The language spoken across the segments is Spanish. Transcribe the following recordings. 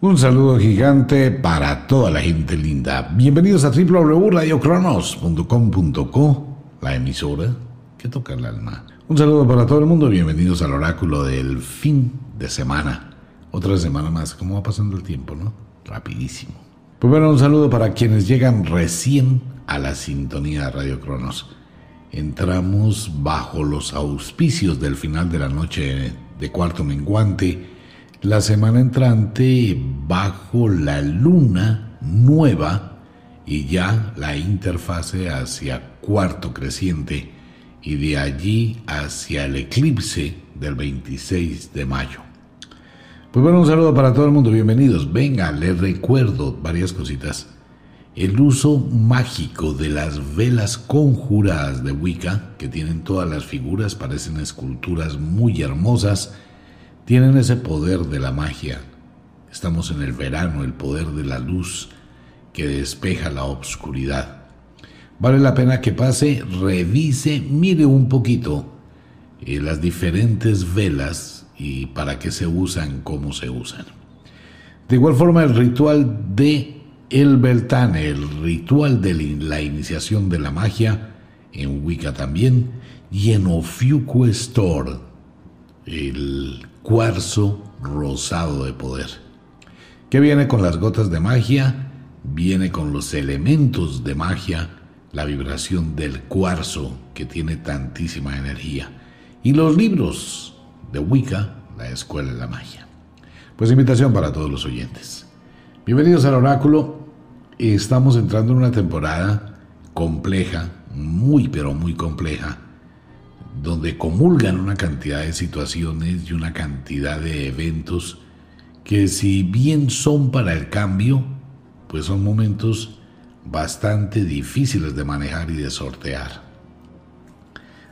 Un saludo gigante para toda la gente linda. Bienvenidos a www.radiocronos.com.co, la emisora que toca el alma. Un saludo para todo el mundo. Bienvenidos al oráculo del fin de semana. Otra semana más. ¿Cómo va pasando el tiempo, no? Rapidísimo. Pues bueno, un saludo para quienes llegan recién a la sintonía de Radio Cronos. Entramos bajo los auspicios del final de la noche de cuarto menguante la semana entrante bajo la luna nueva y ya la interfase hacia cuarto creciente y de allí hacia el eclipse del 26 de mayo. Pues bueno, un saludo para todo el mundo, bienvenidos. Venga, les recuerdo varias cositas. El uso mágico de las velas conjuradas de Wicca, que tienen todas las figuras, parecen esculturas muy hermosas, tienen ese poder de la magia. Estamos en el verano, el poder de la luz que despeja la obscuridad. Vale la pena que pase, revise, mire un poquito eh, las diferentes velas y para qué se usan, cómo se usan. De igual forma, el ritual de El Beltane, el ritual de la iniciación de la magia, en Wicca también, y en Ofiuco Store, el cuarzo rosado de poder, que viene con las gotas de magia, viene con los elementos de magia, la vibración del cuarzo que tiene tantísima energía, y los libros de Wicca, la Escuela de la Magia. Pues invitación para todos los oyentes. Bienvenidos al oráculo. Estamos entrando en una temporada compleja, muy pero muy compleja, donde comulgan una cantidad de situaciones y una cantidad de eventos que si bien son para el cambio, pues son momentos bastante difíciles de manejar y de sortear.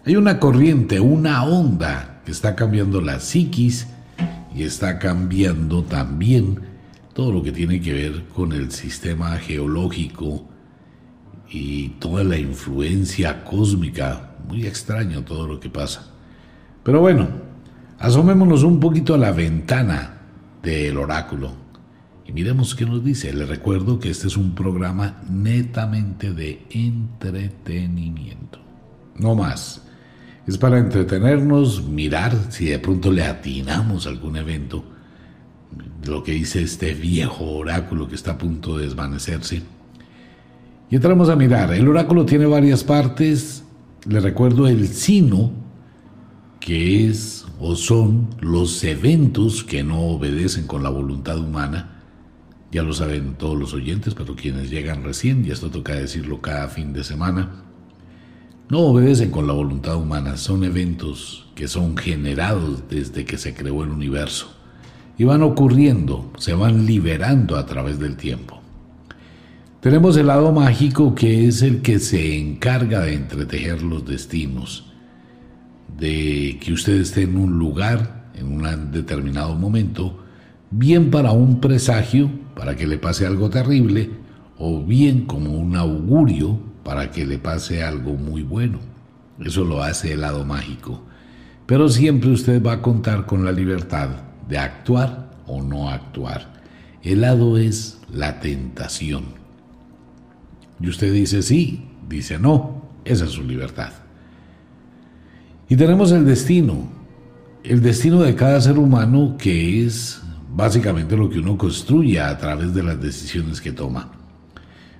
Hay una corriente, una onda que está cambiando la psiquis y está cambiando también todo lo que tiene que ver con el sistema geológico y toda la influencia cósmica muy extraño todo lo que pasa. Pero bueno, asomémonos un poquito a la ventana del oráculo y miremos qué nos dice. Les recuerdo que este es un programa netamente de entretenimiento. No más. Es para entretenernos, mirar si de pronto le atinamos algún evento, lo que dice este viejo oráculo que está a punto de desvanecerse. Y entramos a mirar. El oráculo tiene varias partes le recuerdo el sino, que es o son los eventos que no obedecen con la voluntad humana. Ya lo saben todos los oyentes, pero quienes llegan recién, y esto toca decirlo cada fin de semana, no obedecen con la voluntad humana, son eventos que son generados desde que se creó el universo y van ocurriendo, se van liberando a través del tiempo. Tenemos el lado mágico que es el que se encarga de entretejer los destinos, de que usted esté en un lugar, en un determinado momento, bien para un presagio, para que le pase algo terrible, o bien como un augurio para que le pase algo muy bueno. Eso lo hace el lado mágico. Pero siempre usted va a contar con la libertad de actuar o no actuar. El lado es la tentación. Y usted dice sí, dice no, esa es su libertad. Y tenemos el destino, el destino de cada ser humano que es básicamente lo que uno construye a través de las decisiones que toma.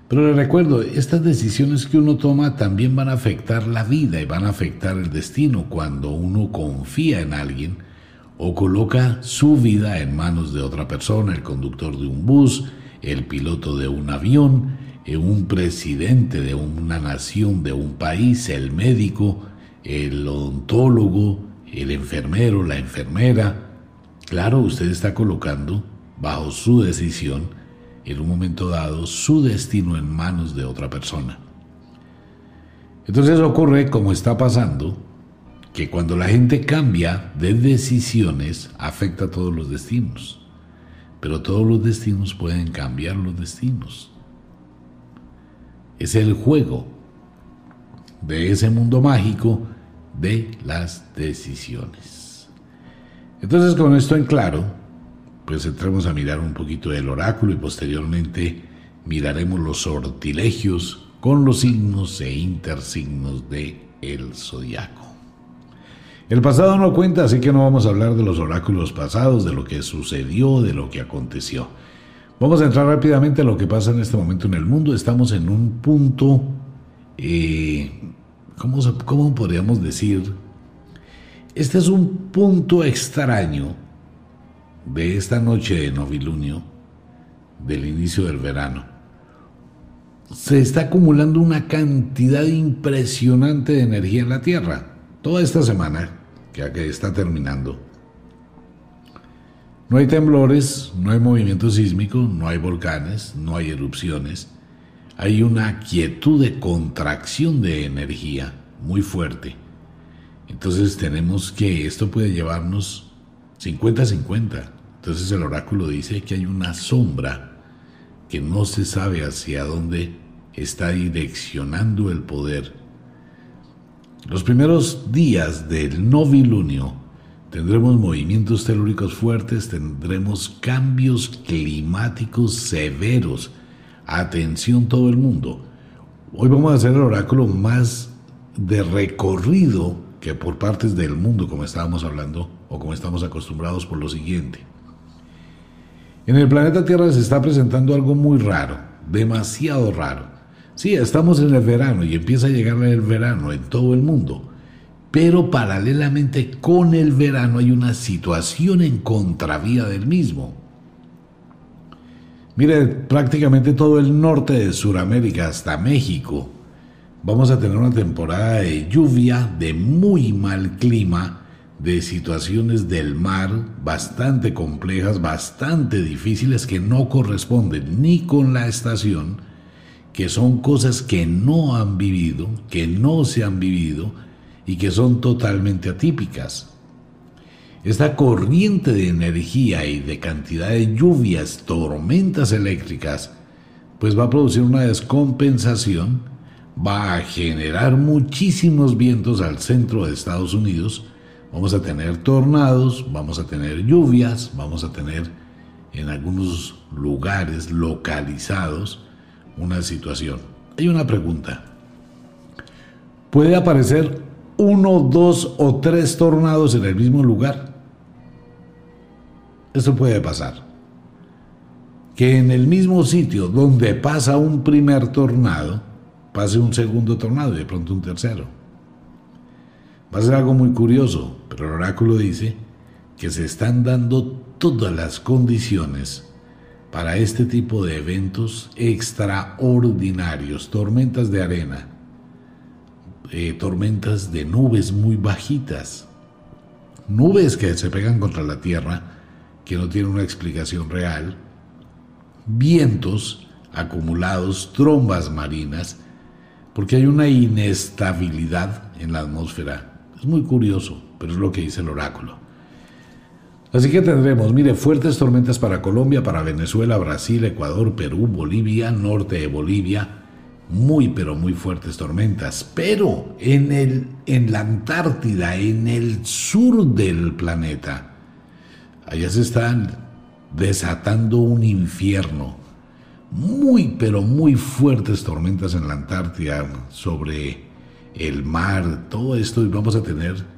Pero le recuerdo, estas decisiones que uno toma también van a afectar la vida y van a afectar el destino cuando uno confía en alguien o coloca su vida en manos de otra persona, el conductor de un bus, el piloto de un avión, un presidente de una nación, de un país, el médico, el odontólogo, el enfermero, la enfermera. Claro, usted está colocando bajo su decisión, en un momento dado, su destino en manos de otra persona. Entonces ocurre, como está pasando, que cuando la gente cambia de decisiones, afecta a todos los destinos. Pero todos los destinos pueden cambiar los destinos es el juego de ese mundo mágico de las decisiones. Entonces con esto en claro, pues entremos a mirar un poquito del oráculo y posteriormente miraremos los sortilegios con los signos e intersignos de el zodiaco. El pasado no cuenta, así que no vamos a hablar de los oráculos pasados, de lo que sucedió, de lo que aconteció. Vamos a entrar rápidamente a lo que pasa en este momento en el mundo. Estamos en un punto, eh, ¿cómo, ¿cómo podríamos decir? Este es un punto extraño de esta noche de novilunio, del inicio del verano, se está acumulando una cantidad impresionante de energía en la Tierra. Toda esta semana, que está terminando, no hay temblores, no hay movimiento sísmico, no hay volcanes, no hay erupciones. Hay una quietud de contracción de energía muy fuerte. Entonces tenemos que esto puede llevarnos 50-50 entonces el oráculo dice que hay una sombra que no se sabe hacia dónde está direccionando el poder. Los primeros días del novilunio tendremos movimientos telúricos fuertes, tendremos cambios climáticos severos. Atención todo el mundo. Hoy vamos a hacer el oráculo más de recorrido que por partes del mundo, como estábamos hablando o como estamos acostumbrados por lo siguiente. En el planeta Tierra se está presentando algo muy raro, demasiado raro. Sí, estamos en el verano y empieza a llegar el verano en todo el mundo, pero paralelamente con el verano hay una situación en contravía del mismo. Mire, prácticamente todo el norte de Sudamérica hasta México vamos a tener una temporada de lluvia, de muy mal clima, de situaciones del mar bastante complejas, bastante difíciles que no corresponden ni con la estación, que son cosas que no han vivido, que no se han vivido y que son totalmente atípicas. Esta corriente de energía y de cantidad de lluvias, tormentas eléctricas, pues va a producir una descompensación, va a generar muchísimos vientos al centro de Estados Unidos, Vamos a tener tornados, vamos a tener lluvias, vamos a tener en algunos lugares localizados una situación. Hay una pregunta. ¿Puede aparecer uno, dos o tres tornados en el mismo lugar? Eso puede pasar. Que en el mismo sitio donde pasa un primer tornado, pase un segundo tornado y de pronto un tercero. Va a ser algo muy curioso, pero el oráculo dice que se están dando todas las condiciones para este tipo de eventos extraordinarios, tormentas de arena, eh, tormentas de nubes muy bajitas, nubes que se pegan contra la tierra, que no tienen una explicación real, vientos acumulados, trombas marinas, porque hay una inestabilidad en la atmósfera. Es muy curioso, pero es lo que dice el oráculo. Así que tendremos, mire, fuertes tormentas para Colombia, para Venezuela, Brasil, Ecuador, Perú, Bolivia, norte de Bolivia, muy pero muy fuertes tormentas. Pero en, el, en la Antártida, en el sur del planeta, allá se están desatando un infierno. Muy pero muy fuertes tormentas en la Antártida sobre el mar, todo esto, y vamos a tener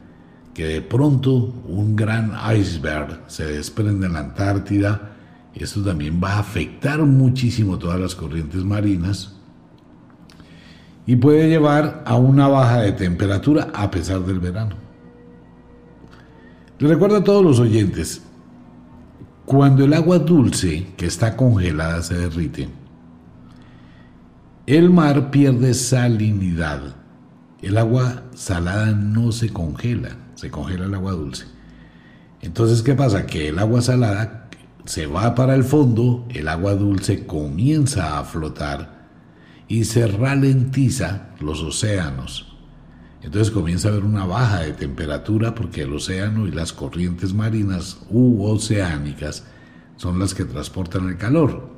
que de pronto un gran iceberg se desprende en la Antártida. Esto también va a afectar muchísimo todas las corrientes marinas y puede llevar a una baja de temperatura a pesar del verano. Les recuerdo a todos los oyentes, cuando el agua dulce que está congelada se derrite, el mar pierde salinidad el agua salada no se congela, se congela el agua dulce. Entonces, ¿qué pasa? Que el agua salada se va para el fondo, el agua dulce comienza a flotar y se ralentiza los océanos. Entonces comienza a haber una baja de temperatura porque el océano y las corrientes marinas u oceánicas son las que transportan el calor.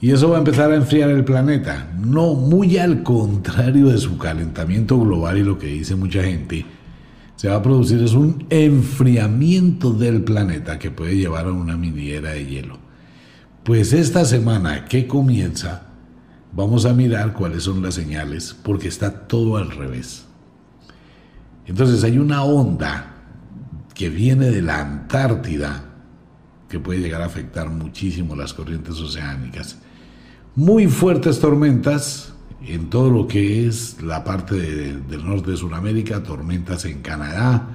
Y eso va a empezar a enfriar el planeta. No, muy al contrario de su calentamiento global y lo que dice mucha gente, se va a producir es un enfriamiento del planeta que puede llevar a una miniera de hielo. Pues esta semana que comienza, vamos a mirar cuáles son las señales, porque está todo al revés. Entonces hay una onda que viene de la Antártida que puede llegar a afectar muchísimo las corrientes oceánicas. Muy fuertes tormentas en todo lo que es la parte del norte de Sudamérica, tormentas en Canadá,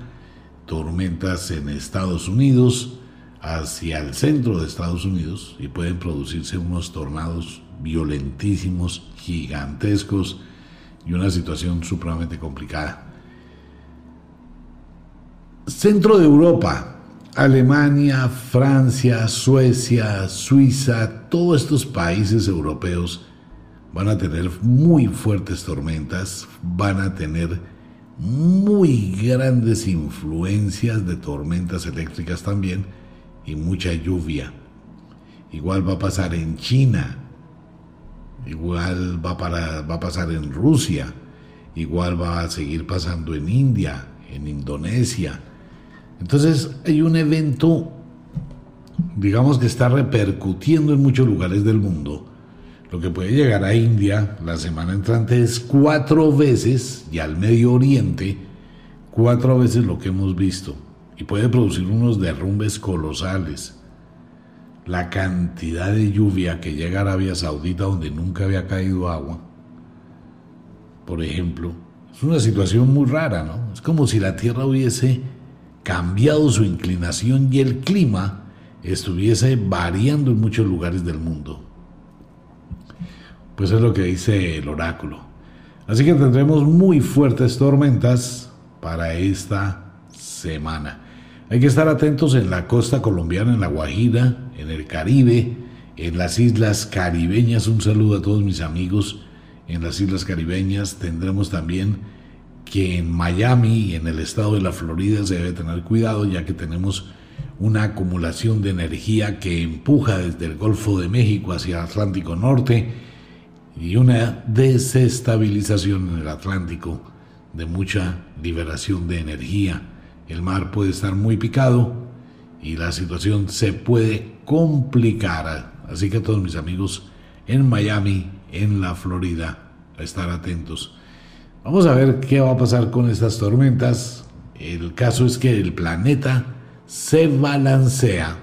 tormentas en Estados Unidos, hacia el centro de Estados Unidos y pueden producirse unos tornados violentísimos, gigantescos y una situación supremamente complicada. Centro de Europa, Alemania, Francia, Suecia, Suiza, todos estos países europeos van a tener muy fuertes tormentas, van a tener muy grandes influencias de tormentas eléctricas también y mucha lluvia. Igual va a pasar en China, igual va, para, va a pasar en Rusia, igual va a seguir pasando en India, en Indonesia. Entonces hay un evento, digamos que está repercutiendo en muchos lugares del mundo. Lo que puede llegar a India la semana entrante es cuatro veces, y al Medio Oriente, cuatro veces lo que hemos visto. Y puede producir unos derrumbes colosales la cantidad de lluvia que llega a Arabia Saudita donde nunca había caído agua, por ejemplo, es una situación muy rara, ¿no? Es como si la Tierra hubiese cambiado su inclinación y el clima estuviese variando en muchos lugares del mundo. Pues es lo que dice el oráculo. Así que tendremos muy fuertes tormentas para esta semana. Hay que estar atentos en la costa colombiana, en la Guajira, en el Caribe, en las islas caribeñas. Un saludo a todos mis amigos en las islas caribeñas. Tendremos también que en Miami, en el estado de la Florida, se debe tener cuidado ya que tenemos una acumulación de energía que empuja desde el Golfo de México hacia el Atlántico Norte y una desestabilización en el Atlántico de mucha liberación de energía el mar puede estar muy picado y la situación se puede complicar. Así que todos mis amigos en Miami, en la Florida, a estar atentos. Vamos a ver qué va a pasar con estas tormentas. El caso es que el planeta se balancea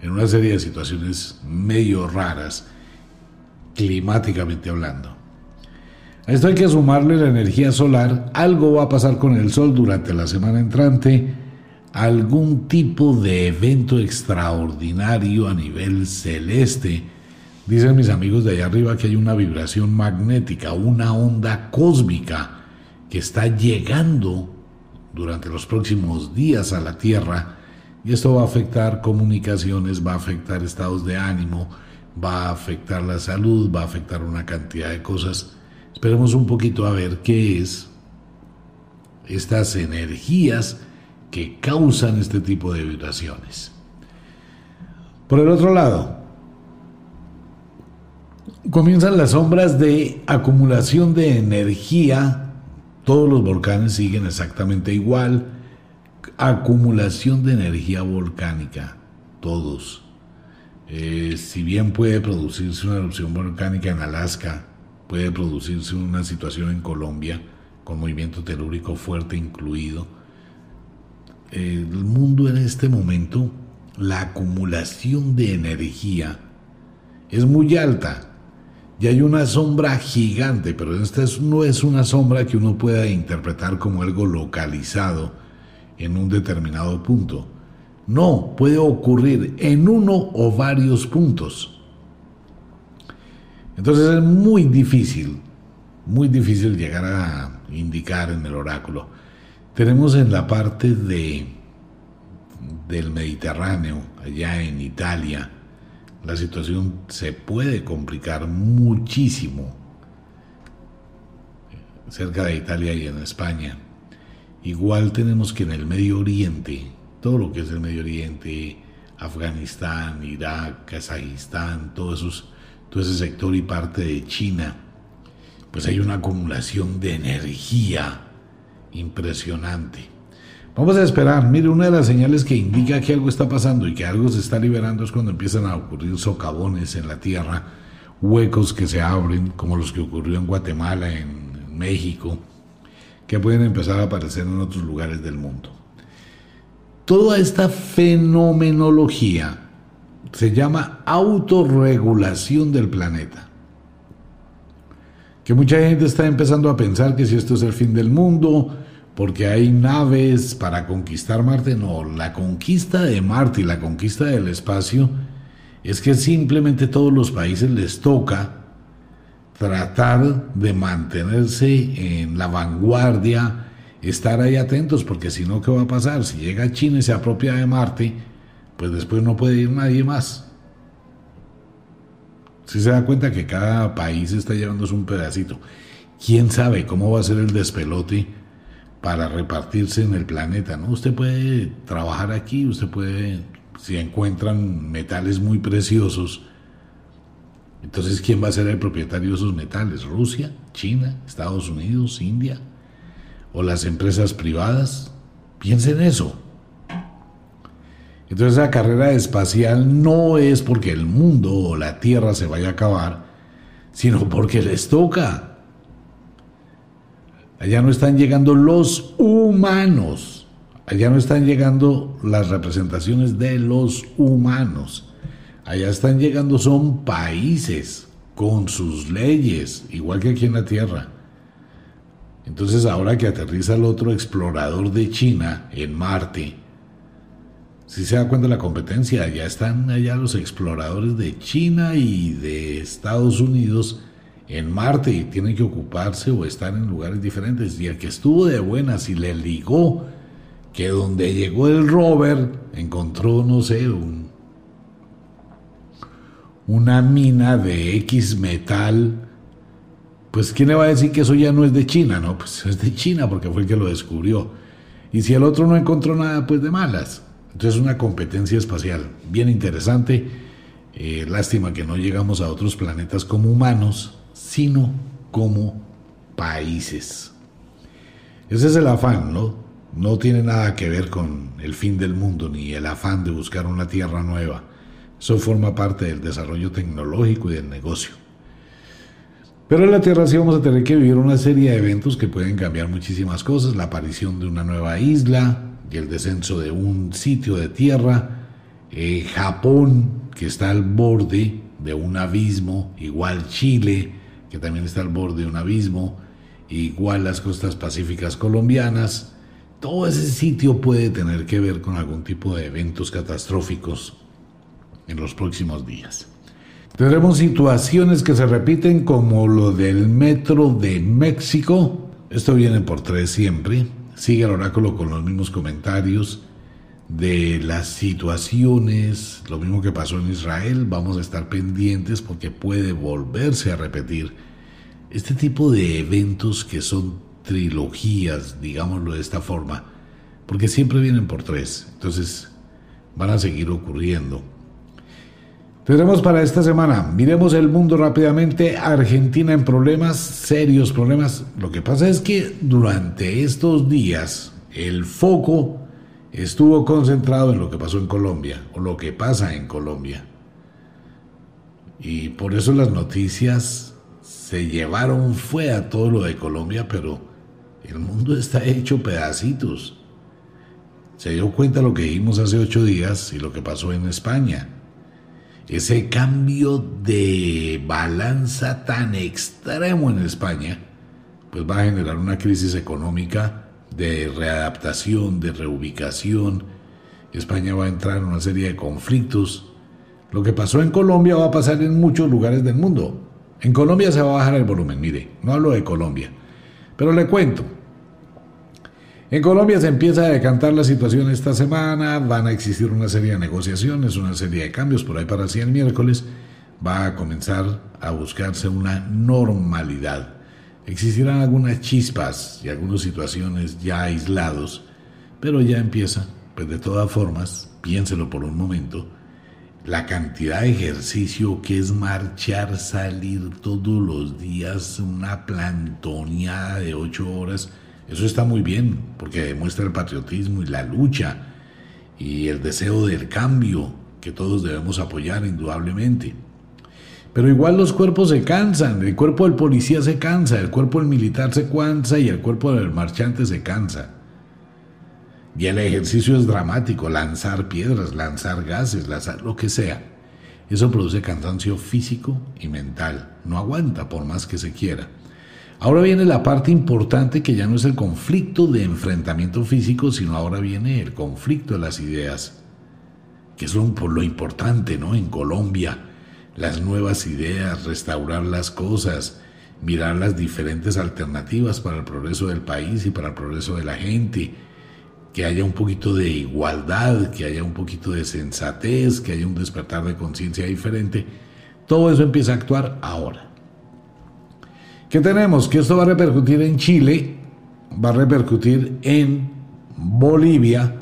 en una serie de situaciones medio raras, climáticamente hablando. A esto hay que sumarle la energía solar. Algo va a pasar con el Sol durante la semana entrante. Algún tipo de evento extraordinario a nivel celeste. Dicen mis amigos de allá arriba que hay una vibración magnética, una onda cósmica que está llegando durante los próximos días a la Tierra. Y esto va a afectar comunicaciones, va a afectar estados de ánimo, va a afectar la salud, va a afectar una cantidad de cosas Esperemos un poquito a ver qué es estas energías que causan este tipo de vibraciones. Por el otro lado, comienzan las sombras de acumulación de energía. Todos los volcanes siguen exactamente igual. Acumulación de energía volcánica. Todos. Eh, si bien puede producirse una erupción volcánica en Alaska, puede producirse una situación en Colombia con movimiento telúrico fuerte incluido. El mundo en este momento, la acumulación de energía es muy alta y hay una sombra gigante, pero esta no es una sombra que uno pueda interpretar como algo localizado en un determinado punto. No, puede ocurrir en uno o varios puntos. Entonces es muy difícil, muy difícil llegar a indicar en el oráculo. Tenemos en la parte de, del Mediterráneo, allá en Italia, la situación se puede complicar muchísimo cerca de Italia y en España. Igual tenemos que en el Medio Oriente, todo lo que es el Medio Oriente, Afganistán, Irak, Kazajistán, todos esos todo ese sector y parte de China, pues hay una acumulación de energía Impresionante. Vamos a esperar. Mire, una de las señales que indica que algo está pasando y que algo se está liberando es cuando empiezan a ocurrir socavones en la tierra, huecos que se abren, como los que ocurrió en Guatemala, en México, que pueden empezar a aparecer en otros lugares del mundo. Toda esta fenomenología se llama autorregulación del planeta. Que mucha gente está empezando a pensar que si esto es el fin del mundo, porque hay naves para conquistar Marte. No, la conquista de Marte y la conquista del espacio es que simplemente todos los países les toca tratar de mantenerse en la vanguardia, estar ahí atentos, porque si no, ¿qué va a pasar? Si llega China y se apropia de Marte, pues después no puede ir nadie más. Si se da cuenta que cada país está llevándose un pedacito. ¿Quién sabe cómo va a ser el despelote? para repartirse en el planeta, ¿no? Usted puede trabajar aquí, usted puede, si encuentran metales muy preciosos, entonces ¿quién va a ser el propietario de esos metales? ¿Rusia? ¿China? ¿Estados Unidos? ¿India? ¿O las empresas privadas? Piensen en eso. Entonces la carrera espacial no es porque el mundo o la Tierra se vaya a acabar, sino porque les toca. Allá no están llegando los humanos. Allá no están llegando las representaciones de los humanos. Allá están llegando son países con sus leyes, igual que aquí en la Tierra. Entonces ahora que aterriza el otro explorador de China en Marte, si se da cuenta la competencia, ya están allá los exploradores de China y de Estados Unidos en Marte y tienen que ocuparse o estar en lugares diferentes. Y el que estuvo de buenas y le ligó que donde llegó el rover encontró, no sé, un, una mina de X metal. Pues ¿quién le va a decir que eso ya no es de China? No, pues es de China porque fue el que lo descubrió. Y si el otro no encontró nada, pues de malas. Entonces una competencia espacial bien interesante. Eh, lástima que no llegamos a otros planetas como humanos, sino como países. Ese es el afán, ¿no? No tiene nada que ver con el fin del mundo ni el afán de buscar una tierra nueva. Eso forma parte del desarrollo tecnológico y del negocio. Pero en la Tierra sí vamos a tener que vivir una serie de eventos que pueden cambiar muchísimas cosas. La aparición de una nueva isla y el descenso de un sitio de tierra. Eh, Japón, que está al borde de un abismo, igual Chile, que también está al borde de un abismo, igual las costas pacíficas colombianas. Todo ese sitio puede tener que ver con algún tipo de eventos catastróficos en los próximos días. Tendremos situaciones que se repiten como lo del metro de México. Esto viene por tres siempre. Sigue el oráculo con los mismos comentarios de las situaciones, lo mismo que pasó en Israel, vamos a estar pendientes porque puede volverse a repetir este tipo de eventos que son trilogías, digámoslo de esta forma, porque siempre vienen por tres, entonces van a seguir ocurriendo. Tendremos para esta semana, miremos el mundo rápidamente, Argentina en problemas, serios problemas. Lo que pasa es que durante estos días el foco estuvo concentrado en lo que pasó en Colombia o lo que pasa en Colombia. Y por eso las noticias se llevaron fue a todo lo de Colombia, pero el mundo está hecho pedacitos. Se dio cuenta lo que dijimos hace ocho días y lo que pasó en España. Ese cambio de balanza tan extremo en España, pues va a generar una crisis económica de readaptación, de reubicación. España va a entrar en una serie de conflictos. Lo que pasó en Colombia va a pasar en muchos lugares del mundo. En Colombia se va a bajar el volumen, mire, no hablo de Colombia, pero le cuento. En Colombia se empieza a decantar la situación esta semana, van a existir una serie de negociaciones, una serie de cambios por ahí para así el miércoles, va a comenzar a buscarse una normalidad. Existirán algunas chispas y algunas situaciones ya aislados, pero ya empieza, pues de todas formas, piénselo por un momento, la cantidad de ejercicio que es marchar, salir todos los días, una plantoneada de ocho horas, Eso está muy bien, porque demuestra el patriotismo y la lucha y el deseo del cambio que todos debemos apoyar indudablemente. Pero igual los cuerpos se cansan, el cuerpo del policía se cansa, el cuerpo del militar se cansa y el cuerpo del marchante se cansa. Y el ejercicio es dramático, lanzar piedras, lanzar gases, lanzar lo que sea. Eso produce cansancio físico y mental. No aguanta por más que se quiera. Ahora viene la parte importante que ya no es el conflicto de enfrentamiento físico, sino ahora viene el conflicto de las ideas, que es por lo importante, ¿no? En Colombia, las nuevas ideas, restaurar las cosas, mirar las diferentes alternativas para el progreso del país y para el progreso de la gente, que haya un poquito de igualdad, que haya un poquito de sensatez, que haya un despertar de conciencia diferente. Todo eso empieza a actuar ahora. ¿Qué tenemos? Que esto va a repercutir en Chile, va a repercutir en Bolivia.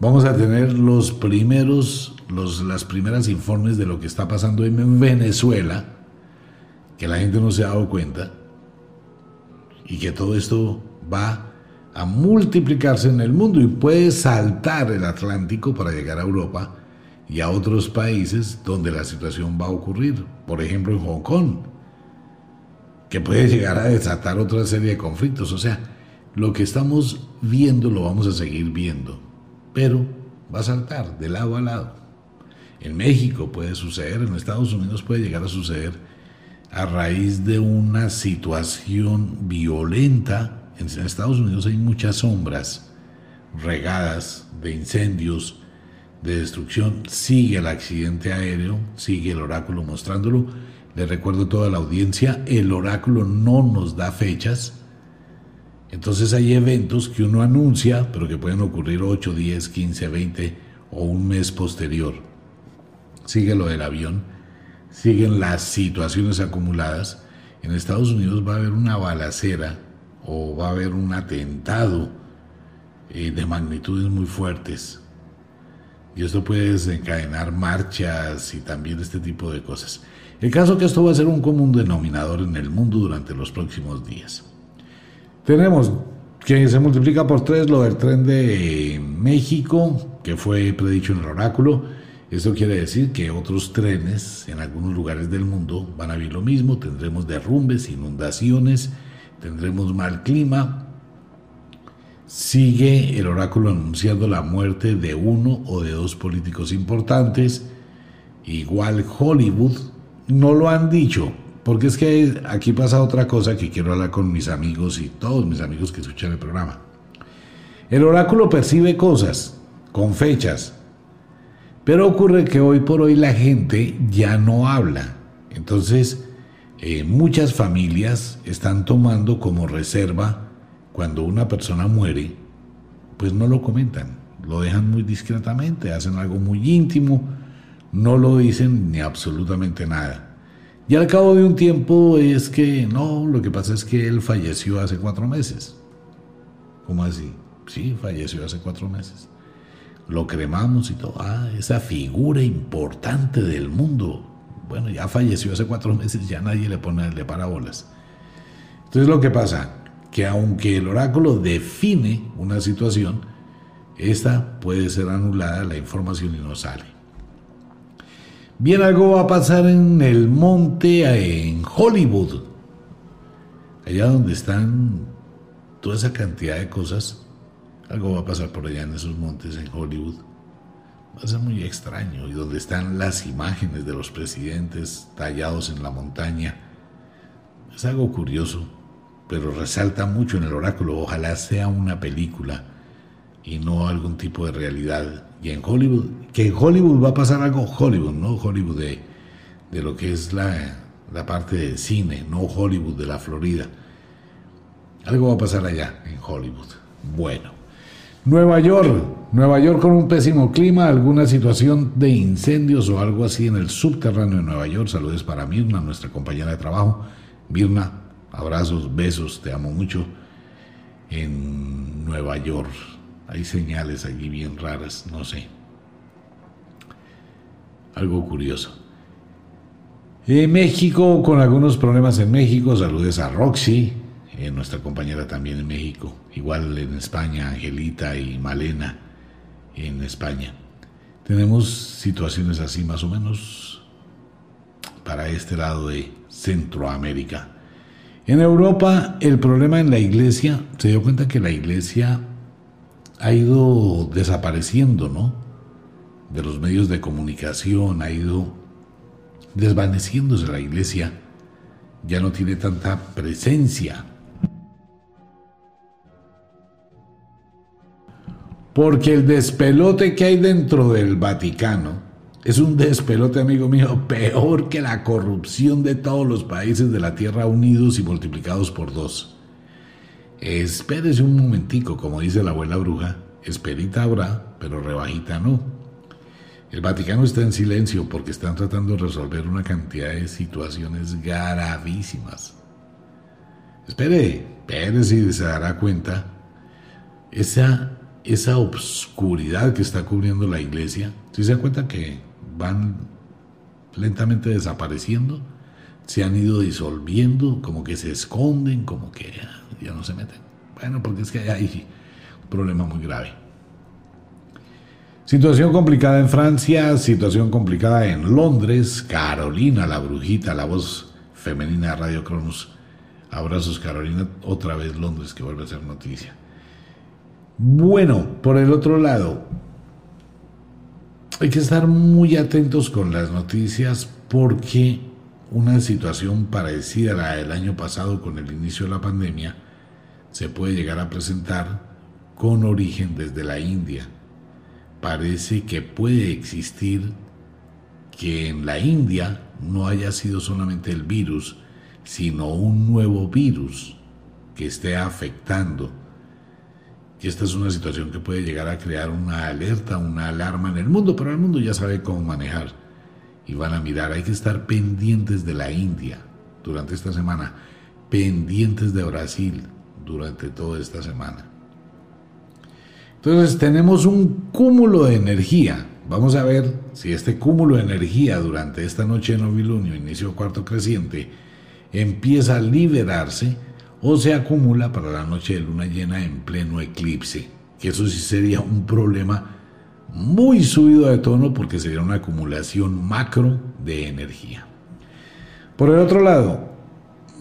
Vamos a tener los primeros, los, las primeras informes de lo que está pasando en Venezuela, que la gente no se ha dado cuenta, y que todo esto va a multiplicarse en el mundo y puede saltar el Atlántico para llegar a Europa y a otros países donde la situación va a ocurrir, por ejemplo en Hong Kong, que puede llegar a desatar otra serie de conflictos. O sea, lo que estamos viendo lo vamos a seguir viendo, pero va a saltar de lado a lado. En México puede suceder, en Estados Unidos puede llegar a suceder a raíz de una situación violenta en Estados Unidos hay muchas sombras regadas de incendios, de destrucción. Sigue el accidente aéreo, sigue el oráculo mostrándolo. Le recuerdo a toda la audiencia, el oráculo no nos da fechas. Entonces hay eventos que uno anuncia, pero que pueden ocurrir 8, 10, 15, 20 o un mes posterior. Sigue lo del avión, siguen las situaciones acumuladas. En Estados Unidos va a haber una balacera o va a haber un atentado eh, de magnitudes muy fuertes. Y esto puede desencadenar marchas y también este tipo de cosas. El caso es que esto va a ser un común denominador en el mundo durante los próximos días. Tenemos que se multiplica por tres lo del tren de México, que fue predicho en el oráculo. Esto quiere decir que otros trenes en algunos lugares del mundo van a vivir lo mismo. Tendremos derrumbes, inundaciones, tendremos mal clima. Sigue el oráculo anunciando la muerte de uno o de dos políticos importantes. Igual Hollywood, no lo han dicho, porque es que aquí pasa otra cosa que quiero hablar con mis amigos y todos mis amigos que escuchan el programa. El oráculo percibe cosas con fechas, pero ocurre que hoy por hoy la gente ya no habla. Entonces, eh, muchas familias están tomando como reserva cuando una persona muere, pues no lo comentan, lo dejan muy discretamente, hacen algo muy íntimo, no lo dicen ni absolutamente nada. Y al cabo de un tiempo es que no, lo que pasa es que él falleció hace cuatro meses. ¿Cómo así? Sí, falleció hace cuatro meses. Lo cremamos y todo. Ah, esa figura importante del mundo bueno, ya falleció hace cuatro meses, ya nadie le pone de parábolas. Entonces lo que pasa, que aunque el oráculo define una situación, esta puede ser anulada la información y no sale. Bien, algo va a pasar en el monte, en Hollywood, allá donde están toda esa cantidad de cosas, algo va a pasar por allá en esos montes en Hollywood va a ser muy extraño y donde están las imágenes de los presidentes tallados en la montaña. Es algo curioso, pero resalta mucho en el oráculo. Ojalá sea una película y no algún tipo de realidad. Y en Hollywood, que en Hollywood va a pasar algo Hollywood, no Hollywood de, de lo que es la, la parte de cine, no Hollywood de la Florida. Algo va a pasar allá en Hollywood. Bueno. Nueva York, Nueva York con un pésimo clima, alguna situación de incendios o algo así en el subterráneo de Nueva York. Saludos para Mirna, nuestra compañera de trabajo. Mirna, abrazos, besos, te amo mucho. En Nueva York hay señales allí bien raras, no sé. Algo curioso. En México, con algunos problemas en México, saludes a Roxy, eh, nuestra compañera también en México, igual en España, Angelita y Malena en España. Tenemos situaciones así más o menos para este lado de Centroamérica. En Europa el problema en la iglesia, se dio cuenta que la iglesia ha ido desapareciendo, ¿no? De los medios de comunicación, ha ido desvaneciéndose la iglesia, ya no tiene tanta presencia. Porque el despelote que hay dentro del Vaticano es un despelote, amigo mío, peor que la corrupción de todos los países de la Tierra unidos y multiplicados por dos. Espérese un momentico, como dice la abuela bruja, esperita habrá, pero rebajita no. El Vaticano está en silencio porque están tratando de resolver una cantidad de situaciones gravísimas. Espere, espere si se dará cuenta. Esa, esa obscuridad que está cubriendo la iglesia, si se da cuenta que van lentamente desapareciendo, se han ido disolviendo, como que se esconden, como que ya no se meten. Bueno, porque es que hay un problema muy grave. Situación complicada en Francia, situación complicada en Londres. Carolina, la brujita, la voz femenina de Radio Cronos. Abrazos, Carolina. Otra vez Londres, que vuelve a ser noticia. Bueno, por el otro lado, hay que estar muy atentos con las noticias porque una situación parecida a la del año pasado con el inicio de la pandemia se puede llegar a presentar con origen desde la India. Parece que puede existir que en la India no haya sido solamente el virus, sino un nuevo virus que esté afectando. Y esta es una situación que puede llegar a crear una alerta, una alarma en el mundo, pero el mundo ya sabe cómo manejar. Y van a mirar, hay que estar pendientes de la India durante esta semana, pendientes de Brasil, durante toda esta semana. Entonces tenemos un cúmulo de energía. Vamos a ver si este cúmulo de energía durante esta noche de novilunio, inicio cuarto creciente, empieza a liberarse o se acumula para la noche de luna llena en pleno eclipse. Que eso sí sería un problema muy subido de tono porque sería una acumulación macro de energía. Por el otro lado,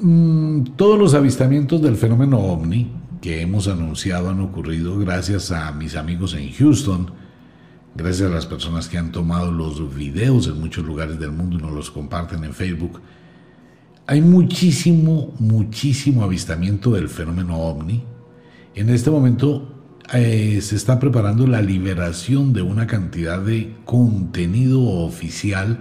Mm, todos los avistamientos del fenómeno ovni que hemos anunciado han ocurrido gracias a mis amigos en Houston, gracias a las personas que han tomado los videos en muchos lugares del mundo y nos los comparten en Facebook. Hay muchísimo, muchísimo avistamiento del fenómeno ovni. En este momento eh, se está preparando la liberación de una cantidad de contenido oficial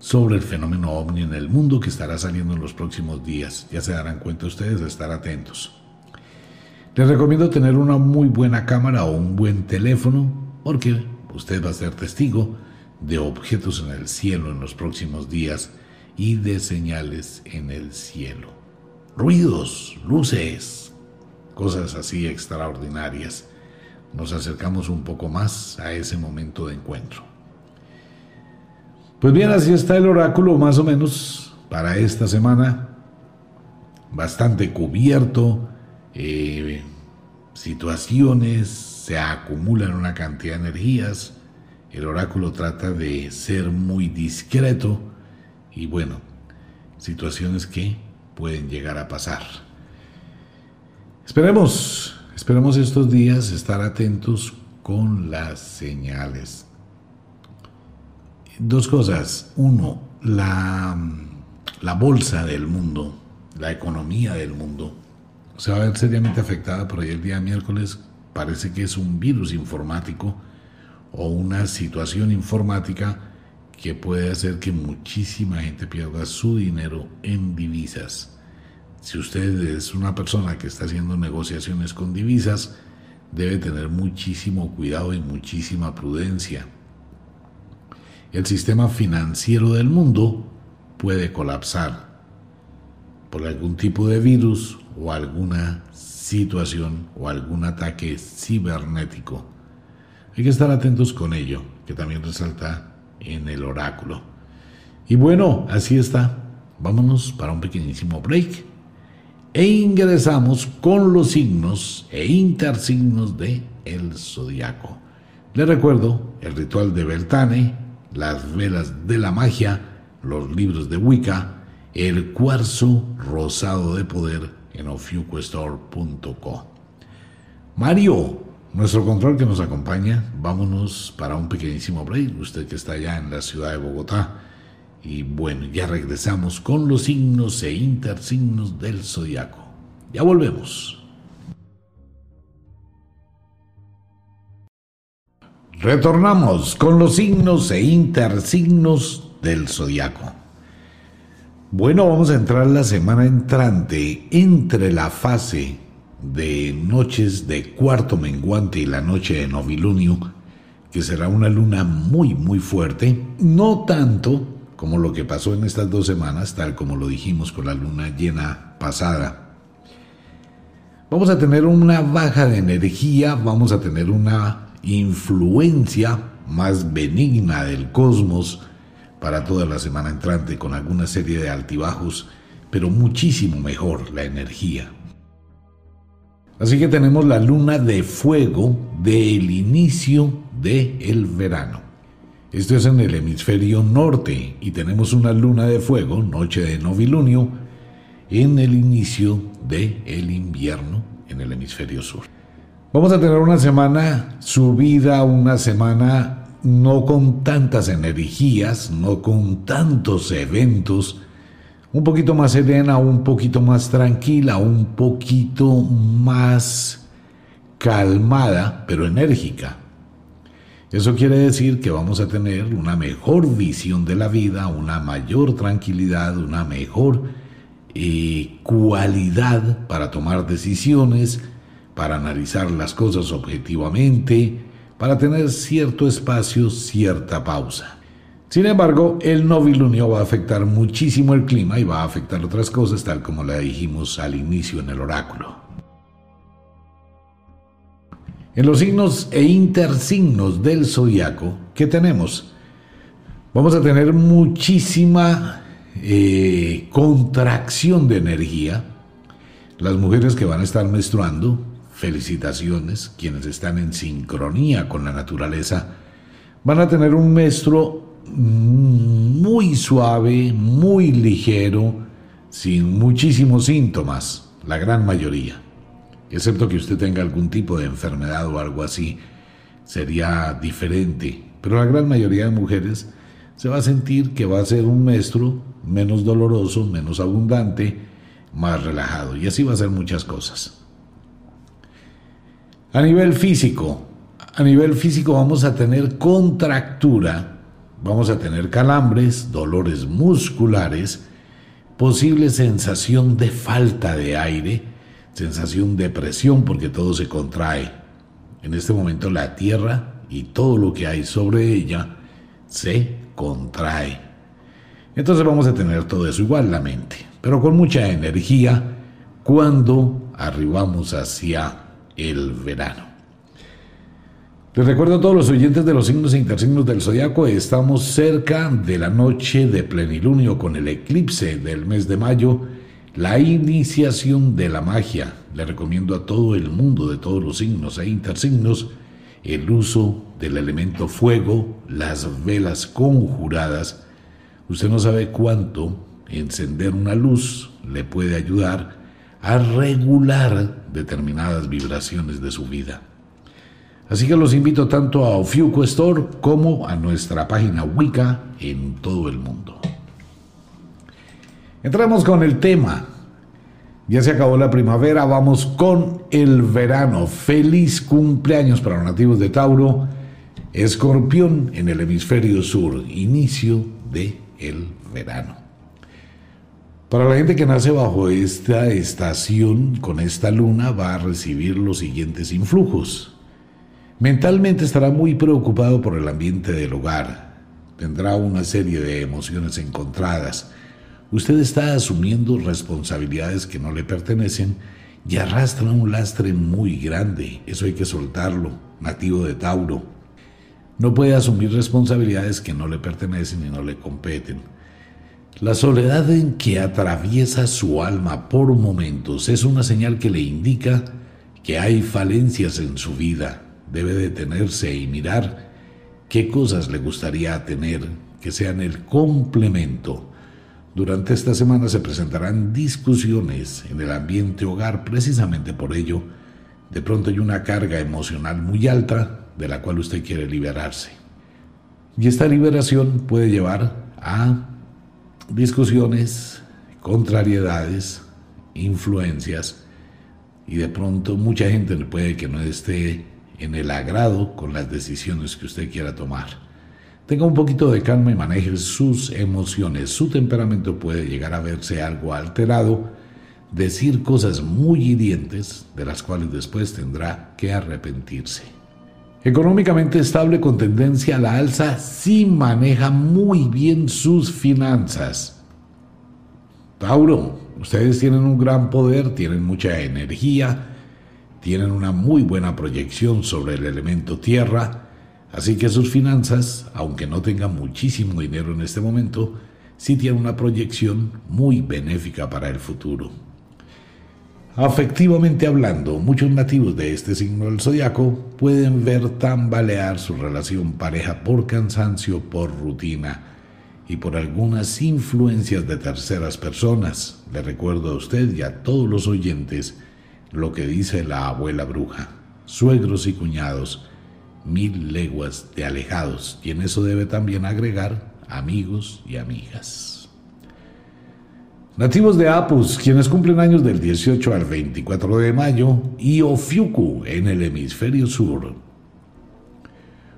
sobre el fenómeno ovni en el mundo que estará saliendo en los próximos días. Ya se darán cuenta ustedes de estar atentos. Les recomiendo tener una muy buena cámara o un buen teléfono porque usted va a ser testigo de objetos en el cielo en los próximos días y de señales en el cielo. Ruidos, luces, cosas así extraordinarias. Nos acercamos un poco más a ese momento de encuentro. Pues bien, así está el oráculo más o menos para esta semana. Bastante cubierto. Eh, situaciones, se acumulan una cantidad de energías. El oráculo trata de ser muy discreto y bueno, situaciones que pueden llegar a pasar. Esperemos, esperemos estos días estar atentos con las señales Dos cosas. Uno, la, la bolsa del mundo, la economía del mundo, se va a ver seriamente afectada por ahí el día miércoles. Parece que es un virus informático o una situación informática que puede hacer que muchísima gente pierda su dinero en divisas. Si usted es una persona que está haciendo negociaciones con divisas, debe tener muchísimo cuidado y muchísima prudencia el sistema financiero del mundo puede colapsar por algún tipo de virus o alguna situación o algún ataque cibernético. Hay que estar atentos con ello, que también resalta en el oráculo. Y bueno, así está. Vámonos para un pequeñísimo break e ingresamos con los signos e intersignos de el zodiaco. Les recuerdo el ritual de Beltane, las velas de la magia, los libros de Wicca, el cuarzo rosado de poder en ofiuquestore.com. Mario, nuestro control que nos acompaña, vámonos para un pequeñísimo break, usted que está allá en la ciudad de Bogotá. Y bueno, ya regresamos con los signos e intersignos del zodiaco. Ya volvemos. Retornamos con los signos e intersignos del zodiaco. Bueno, vamos a entrar la semana entrante entre la fase de noches de cuarto menguante y la noche de novilunio, que será una luna muy, muy fuerte, no tanto como lo que pasó en estas dos semanas, tal como lo dijimos con la luna llena pasada. Vamos a tener una baja de energía, vamos a tener una influencia más benigna del cosmos para toda la semana entrante con alguna serie de altibajos, pero muchísimo mejor la energía. Así que tenemos la luna de fuego del inicio del el verano. Esto es en el hemisferio norte y tenemos una luna de fuego, noche de novilunio, en el inicio del el invierno en el hemisferio sur. Vamos a tener una semana subida, una semana no con tantas energías, no con tantos eventos, un poquito más serena, un poquito más tranquila, un poquito más calmada, pero enérgica. Eso quiere decir que vamos a tener una mejor visión de la vida, una mayor tranquilidad, una mejor eh, cualidad para tomar decisiones, para analizar las cosas objetivamente, para tener cierto espacio, cierta pausa. Sin embargo, el novilunio va a afectar muchísimo el clima y va a afectar otras cosas, tal como le dijimos al inicio en el oráculo. En los signos e intersignos del zodiaco, ¿qué tenemos? Vamos a tener muchísima eh, contracción de energía. Las mujeres que van a estar menstruando, felicitaciones, quienes están en sincronía con la naturaleza, van a tener un menstruo muy suave, muy ligero, sin muchísimos síntomas, la gran mayoría excepto que usted tenga algún tipo de enfermedad o algo así, sería diferente. Pero la gran mayoría de mujeres se va a sentir que va a ser un menstruo menos doloroso, menos abundante, más relajado. Y así va a ser muchas cosas. A nivel físico, a nivel físico vamos a tener contractura, vamos a tener calambres, dolores musculares, posible sensación de falta de aire, sensación de presión porque todo se contrae. En este momento la Tierra y todo lo que hay sobre ella se contrae. Entonces vamos a tener todo eso igual la mente, pero con mucha energía cuando arribamos hacia el verano. Les recuerdo a todos los oyentes de los signos e intersignos del zodiaco, estamos cerca de la noche de plenilunio con el eclipse del mes de mayo la iniciación de la magia. Le recomiendo a todo el mundo de todos los signos e intersignos el uso del elemento fuego, las velas conjuradas. Usted no sabe cuánto encender una luz le puede ayudar a regular determinadas vibraciones de su vida. Así que los invito tanto a Ofiuco Store como a nuestra página Wicca en todo el mundo. Entramos con el tema. Ya se acabó la primavera, vamos con el verano. Feliz cumpleaños para los nativos de Tauro. Escorpión en el hemisferio sur, inicio de el verano. Para la gente que nace bajo esta estación, con esta luna, va a recibir los siguientes influjos. Mentalmente estará muy preocupado por el ambiente del hogar. Tendrá una serie de emociones encontradas Usted está asumiendo responsabilidades que no le pertenecen y arrastra un lastre muy grande. Eso hay que soltarlo, nativo de Tauro. No puede asumir responsabilidades que no le pertenecen y no le competen. La soledad en que atraviesa su alma por momentos es una señal que le indica que hay falencias en su vida. Debe detenerse y mirar qué cosas le gustaría tener que sean el complemento. Durante esta semana se presentarán discusiones en el ambiente hogar precisamente por ello. De pronto hay una carga emocional muy alta de la cual usted quiere liberarse. Y esta liberación puede llevar a discusiones, contrariedades, influencias, y de pronto mucha gente puede que no esté en el agrado con las decisiones que usted quiera tomar. Tenga un poquito de calma y maneje sus emociones. Su temperamento puede llegar a verse algo alterado, decir cosas muy hirientes de las cuales después tendrá que arrepentirse. Económicamente estable con tendencia a la alza, sí maneja muy bien sus finanzas. Tauro, ustedes tienen un gran poder, tienen mucha energía, tienen una muy buena proyección sobre el elemento tierra, así que sus finanzas, aunque no tengan muchísimo dinero en este momento, sí tienen una proyección muy benéfica para el futuro. Afectivamente hablando, muchos nativos de este signo del zodiaco pueden ver tambalear su relación pareja por cansancio, por rutina y por algunas influencias de terceras personas. Le recuerdo a usted y a todos los oyentes lo que dice la abuela bruja. Suegros y cuñados, mil leguas de alejados, y en eso debe también agregar amigos y amigas. Nativos de Apus, quienes cumplen años del 18 al 24 de mayo, y Ofiuku en el hemisferio sur.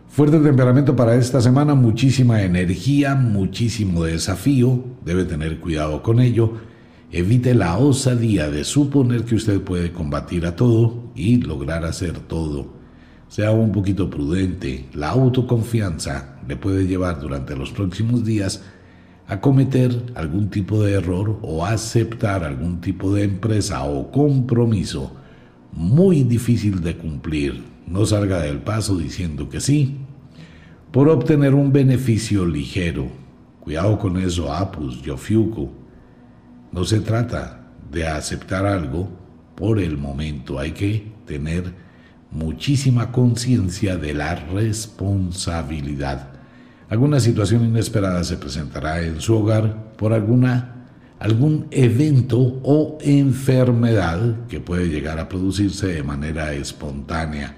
Fuerte temperamento para esta semana, muchísima energía, muchísimo desafío, debe tener cuidado con ello. Evite la osadía de suponer que usted puede combatir a todo y lograr hacer todo. Sea un poquito prudente, la autoconfianza le puede llevar durante los próximos días a cometer algún tipo de error o aceptar algún tipo de empresa o compromiso muy difícil de cumplir. No salga del paso diciendo que sí por obtener un beneficio ligero. Cuidado con eso, Apus, Yofiuco. No se trata de aceptar algo por el momento. Hay que tener muchísima conciencia de la responsabilidad alguna situación inesperada se presentará en su hogar por alguna, algún evento o enfermedad que puede llegar a producirse de manera espontánea.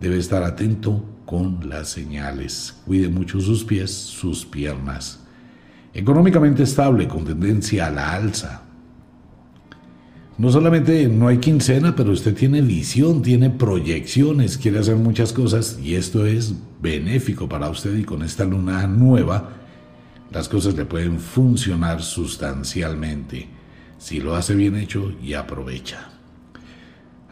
Debe estar atento con las señales. Cuide mucho sus pies, sus piernas. Económicamente estable, con tendencia a la alza. No solamente no hay quincena, pero usted tiene visión, tiene proyecciones, quiere hacer muchas cosas y esto es benéfico para usted y con esta luna nueva las cosas le pueden funcionar sustancialmente si lo hace bien hecho y aprovecha.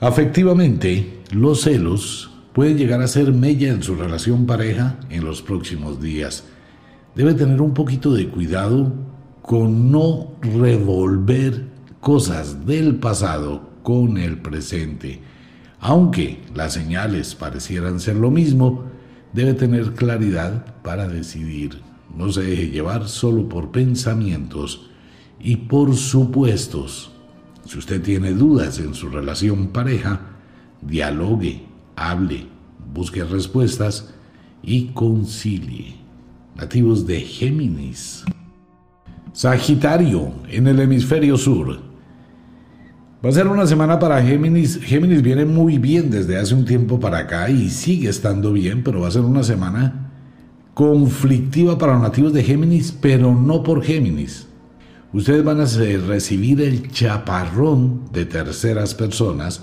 Afectivamente, los celos pueden llegar a ser mella en su relación pareja en los próximos días. Debe tener un poquito de cuidado con no revolver cosas del pasado con el presente. Aunque las señales parecieran ser lo mismo, debe tener claridad para decidir. No se deje llevar solo por pensamientos y por supuestos. Si usted tiene dudas en su relación pareja, dialogue, hable, busque respuestas y concilie. Nativos de Géminis. Sagitario en el hemisferio sur. Va a ser una semana para Géminis. Géminis viene muy bien desde hace un tiempo para acá y sigue estando bien, pero va a ser una semana conflictiva para los nativos de Géminis, pero no por Géminis. Ustedes van a recibir el chaparrón de terceras personas.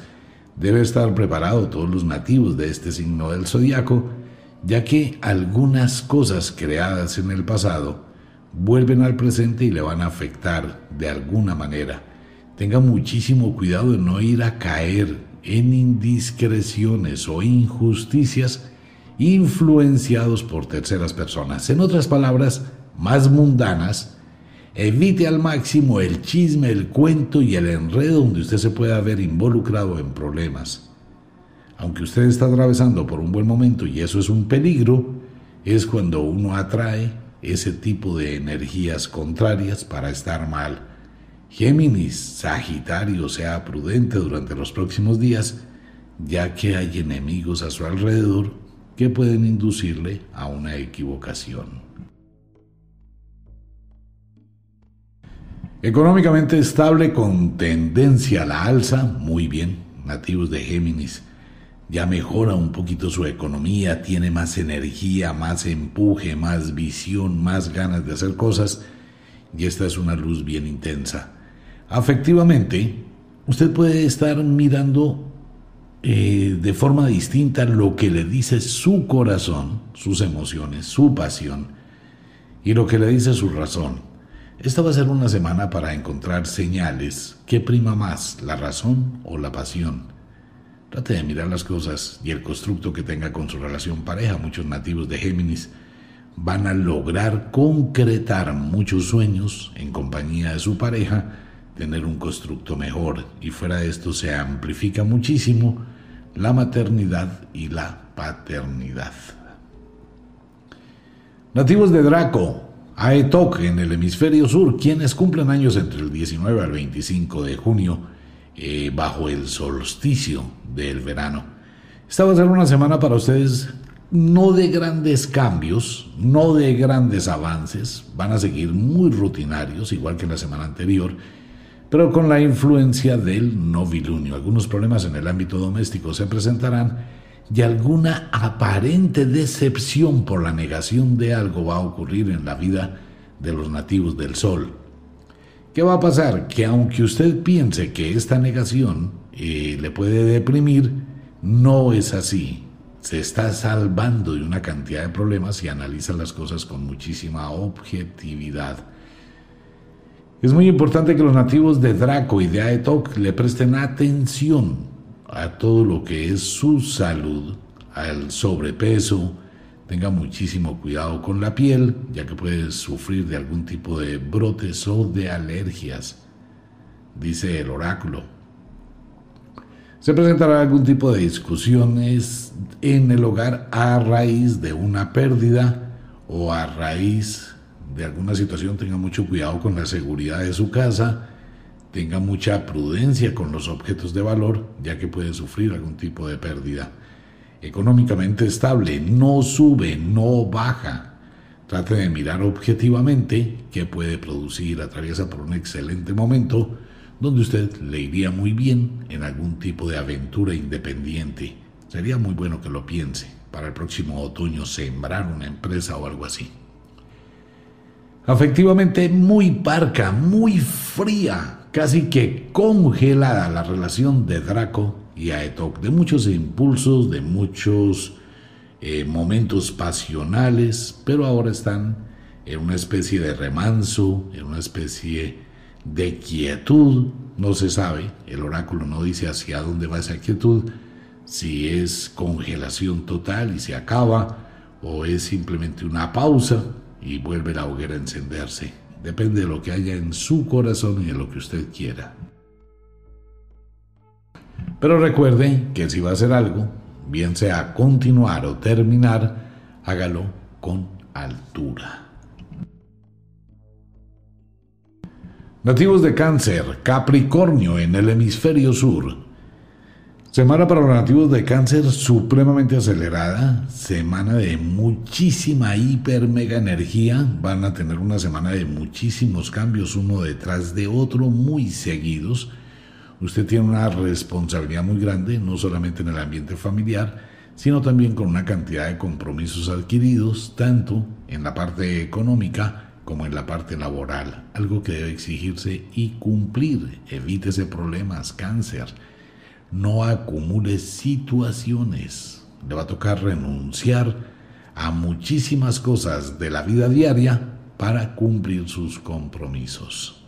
Debe estar preparado todos los nativos de este signo del zodiaco, ya que algunas cosas creadas en el pasado vuelven al presente y le van a afectar de alguna manera. Tenga muchísimo cuidado de no ir a caer en indiscreciones o injusticias influenciados por terceras personas. En otras palabras, más mundanas, evite al máximo el chisme, el cuento y el enredo donde usted se pueda ver involucrado en problemas. Aunque usted está atravesando por un buen momento y eso es un peligro, es cuando uno atrae ese tipo de energías contrarias para estar mal. Géminis, Sagitario, sea prudente durante los próximos días, ya que hay enemigos a su alrededor que pueden inducirle a una equivocación. Económicamente estable con tendencia a la alza, muy bien, nativos de Géminis. Ya mejora un poquito su economía, tiene más energía, más empuje, más visión, más ganas de hacer cosas y esta es una luz bien intensa. Afectivamente, usted puede estar mirando eh, de forma distinta lo que le dice su corazón, sus emociones, su pasión y lo que le dice su razón. Esta va a ser una semana para encontrar señales. ¿Qué prima más, la razón o la pasión? Trate de mirar las cosas y el constructo que tenga con su relación pareja. Muchos nativos de Géminis van a lograr concretar muchos sueños en compañía de su pareja, tener un constructo mejor. Y fuera de esto se amplifica muchísimo la maternidad y la paternidad. Nativos de Draco, Aetok en el hemisferio sur, quienes cumplen años entre el 19 al 25 de junio eh, bajo el solsticio del verano. Esta va a ser una semana para ustedes no de grandes cambios, no de grandes avances, van a seguir muy rutinarios, igual que la semana anterior, pero con la influencia del novilunio. Algunos problemas en el ámbito doméstico se presentarán y alguna aparente decepción por la negación de algo va a ocurrir en la vida de los nativos del Sol. ¿Qué va a pasar? Que aunque usted piense que esta negación eh, le puede deprimir, no es así. Se está salvando de una cantidad de problemas y analiza las cosas con muchísima objetividad. Es muy importante que los nativos de Draco y de Aetok le presten atención a todo lo que es su salud, al sobrepeso, tenga muchísimo cuidado con la piel, ya que puede sufrir de algún tipo de brotes o de alergias, dice el oráculo. Se presentará algún tipo de discusiones en el hogar a raíz de una pérdida o a raíz de alguna situación. Tenga mucho cuidado con la seguridad de su casa Tenga mucha prudencia con los objetos de valor, ya que puede sufrir algún tipo de pérdida. Económicamente estable, no sube, no baja. Trate de mirar objetivamente qué puede producir. Atraviesa por un excelente momento donde usted le iría muy bien en algún tipo de aventura independiente. Sería muy bueno que lo piense. Para el próximo otoño sembrar una empresa o algo así. Afectivamente muy parca, muy fría, casi que congelada la relación de Draco y Aetok, de muchos impulsos, de muchos eh, momentos pasionales, pero ahora están en una especie de remanso, en una especie de quietud, no se sabe, el oráculo no dice hacia dónde va esa quietud, si es congelación total y se acaba, o es simplemente una pausa y vuelve la hoguera a encenderse. Depende de lo que haya en su corazón y de lo que usted quiera. Pero recuerde que si va a hacer algo, bien sea continuar o terminar, hágalo con altura. Nativos de cáncer, Capricornio en el hemisferio sur. Semana para los nativos de cáncer supremamente acelerada, semana de muchísima hiper mega energía, van a tener una semana de muchísimos cambios uno detrás de otro muy seguidos. Usted tiene una responsabilidad muy grande, no solamente en el ambiente familiar, sino también con una cantidad de compromisos adquiridos, tanto en la parte económica como en la parte laboral, algo que debe exigirse y cumplir. Evítese problemas, cáncer no acumule situaciones. Le va a tocar renunciar a muchísimas cosas de la vida diaria para cumplir sus compromisos.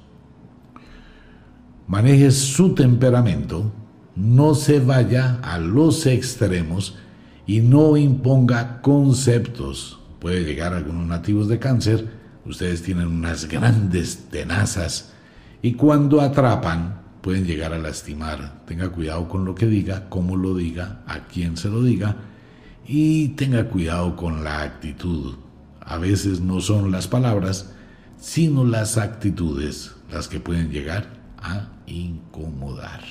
Maneje su temperamento, no se vaya a los extremos y no imponga conceptos. Puede llegar algunos nativos de cáncer, ustedes tienen unas grandes tenazas y cuando atrapan pueden llegar a lastimar. Tenga cuidado con lo que diga, cómo lo diga, a quién se lo diga y tenga cuidado con la actitud. A veces no son las palabras, sino las actitudes las que pueden llegar a incomodar.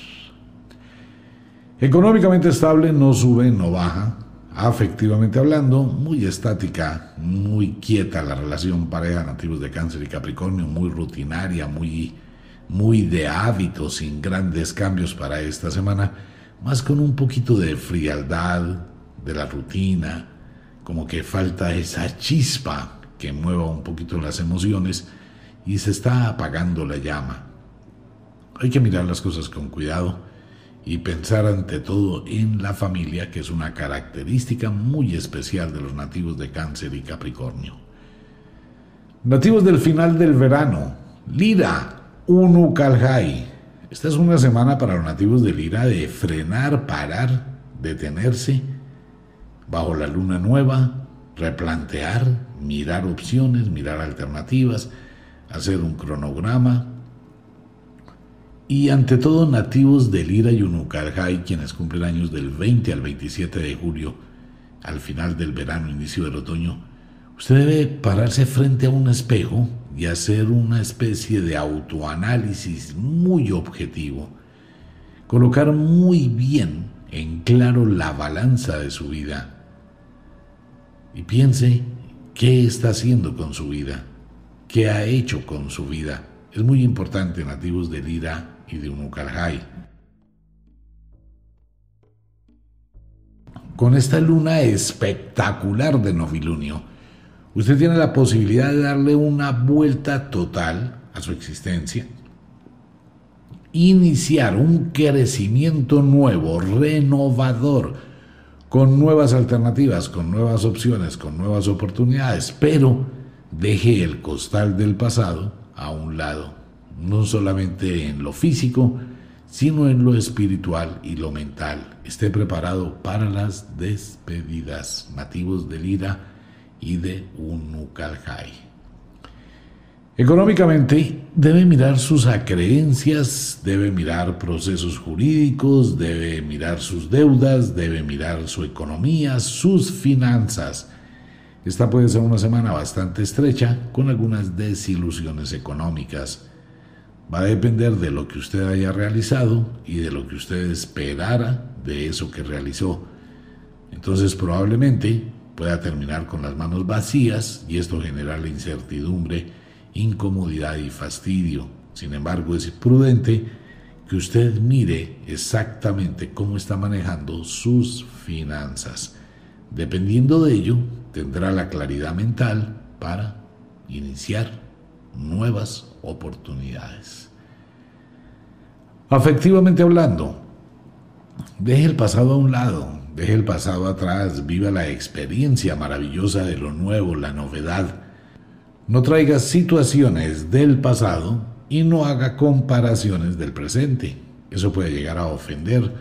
Económicamente estable, no sube, no baja. Afectivamente hablando, muy estática, muy quieta la relación pareja nativos de cáncer y capricornio, muy rutinaria, muy, muy de hábitos, sin grandes cambios para esta semana, más con un poquito de frialdad de la rutina, como que falta esa chispa que mueva un poquito las emociones y se está apagando la llama. Hay que mirar las cosas con cuidado y pensar ante todo en la familia, que es una característica muy especial de los nativos de Cáncer y Capricornio. Nativos del final del verano, Lira, Unukalhai. Esta es una semana para los nativos de Lira de frenar, parar, detenerse, bajo la luna nueva, replantear, mirar opciones, mirar alternativas, hacer un cronograma, y ante todo nativos del Ira y Unucarjay, quienes cumplen años del 20 al 27 de julio, al final del verano, inicio del otoño, usted debe pararse frente a un espejo y hacer una especie de autoanálisis muy objetivo, colocar muy bien en claro la balanza de su vida y piense qué está haciendo con su vida, qué ha hecho con su vida. Es muy importante, nativos del Ira y de Unucarjay. Con esta luna espectacular de novilunio, usted tiene la posibilidad de darle una vuelta total a su existencia, iniciar un crecimiento nuevo, renovador, con nuevas alternativas, con nuevas opciones, con nuevas oportunidades, pero deje el costal del pasado a un lado no solamente en lo físico, sino en lo espiritual y lo mental. Esté preparado para las despedidas, nativos de Lira y de Unukalhai. Económicamente, debe mirar sus acreencias, debe mirar procesos jurídicos, debe mirar sus deudas, debe mirar su economía, sus finanzas. Esta puede ser una semana bastante estrecha con algunas desilusiones económicas Va a depender de lo que usted haya realizado y de lo que usted esperara de eso que realizó. Entonces probablemente pueda terminar con las manos vacías y esto generarle incertidumbre, incomodidad y fastidio. Sin embargo, es prudente que usted mire exactamente cómo está manejando sus finanzas. Dependiendo de ello, tendrá la claridad mental para iniciar nuevas oportunidades. Afectivamente hablando, deje el pasado a un lado, deje el pasado atrás, viva la experiencia maravillosa de lo nuevo, la novedad. No traiga situaciones del pasado y no haga comparaciones del presente. Eso puede llegar a ofender,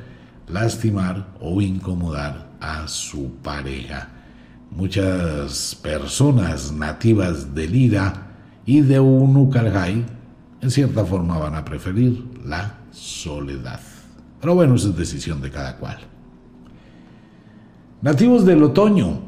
lastimar o incomodar a su pareja. Muchas personas nativas del IRA y de un Ukalhai, en cierta forma van a preferir la soledad. Pero bueno, es decisión de cada cual. Nativos del otoño,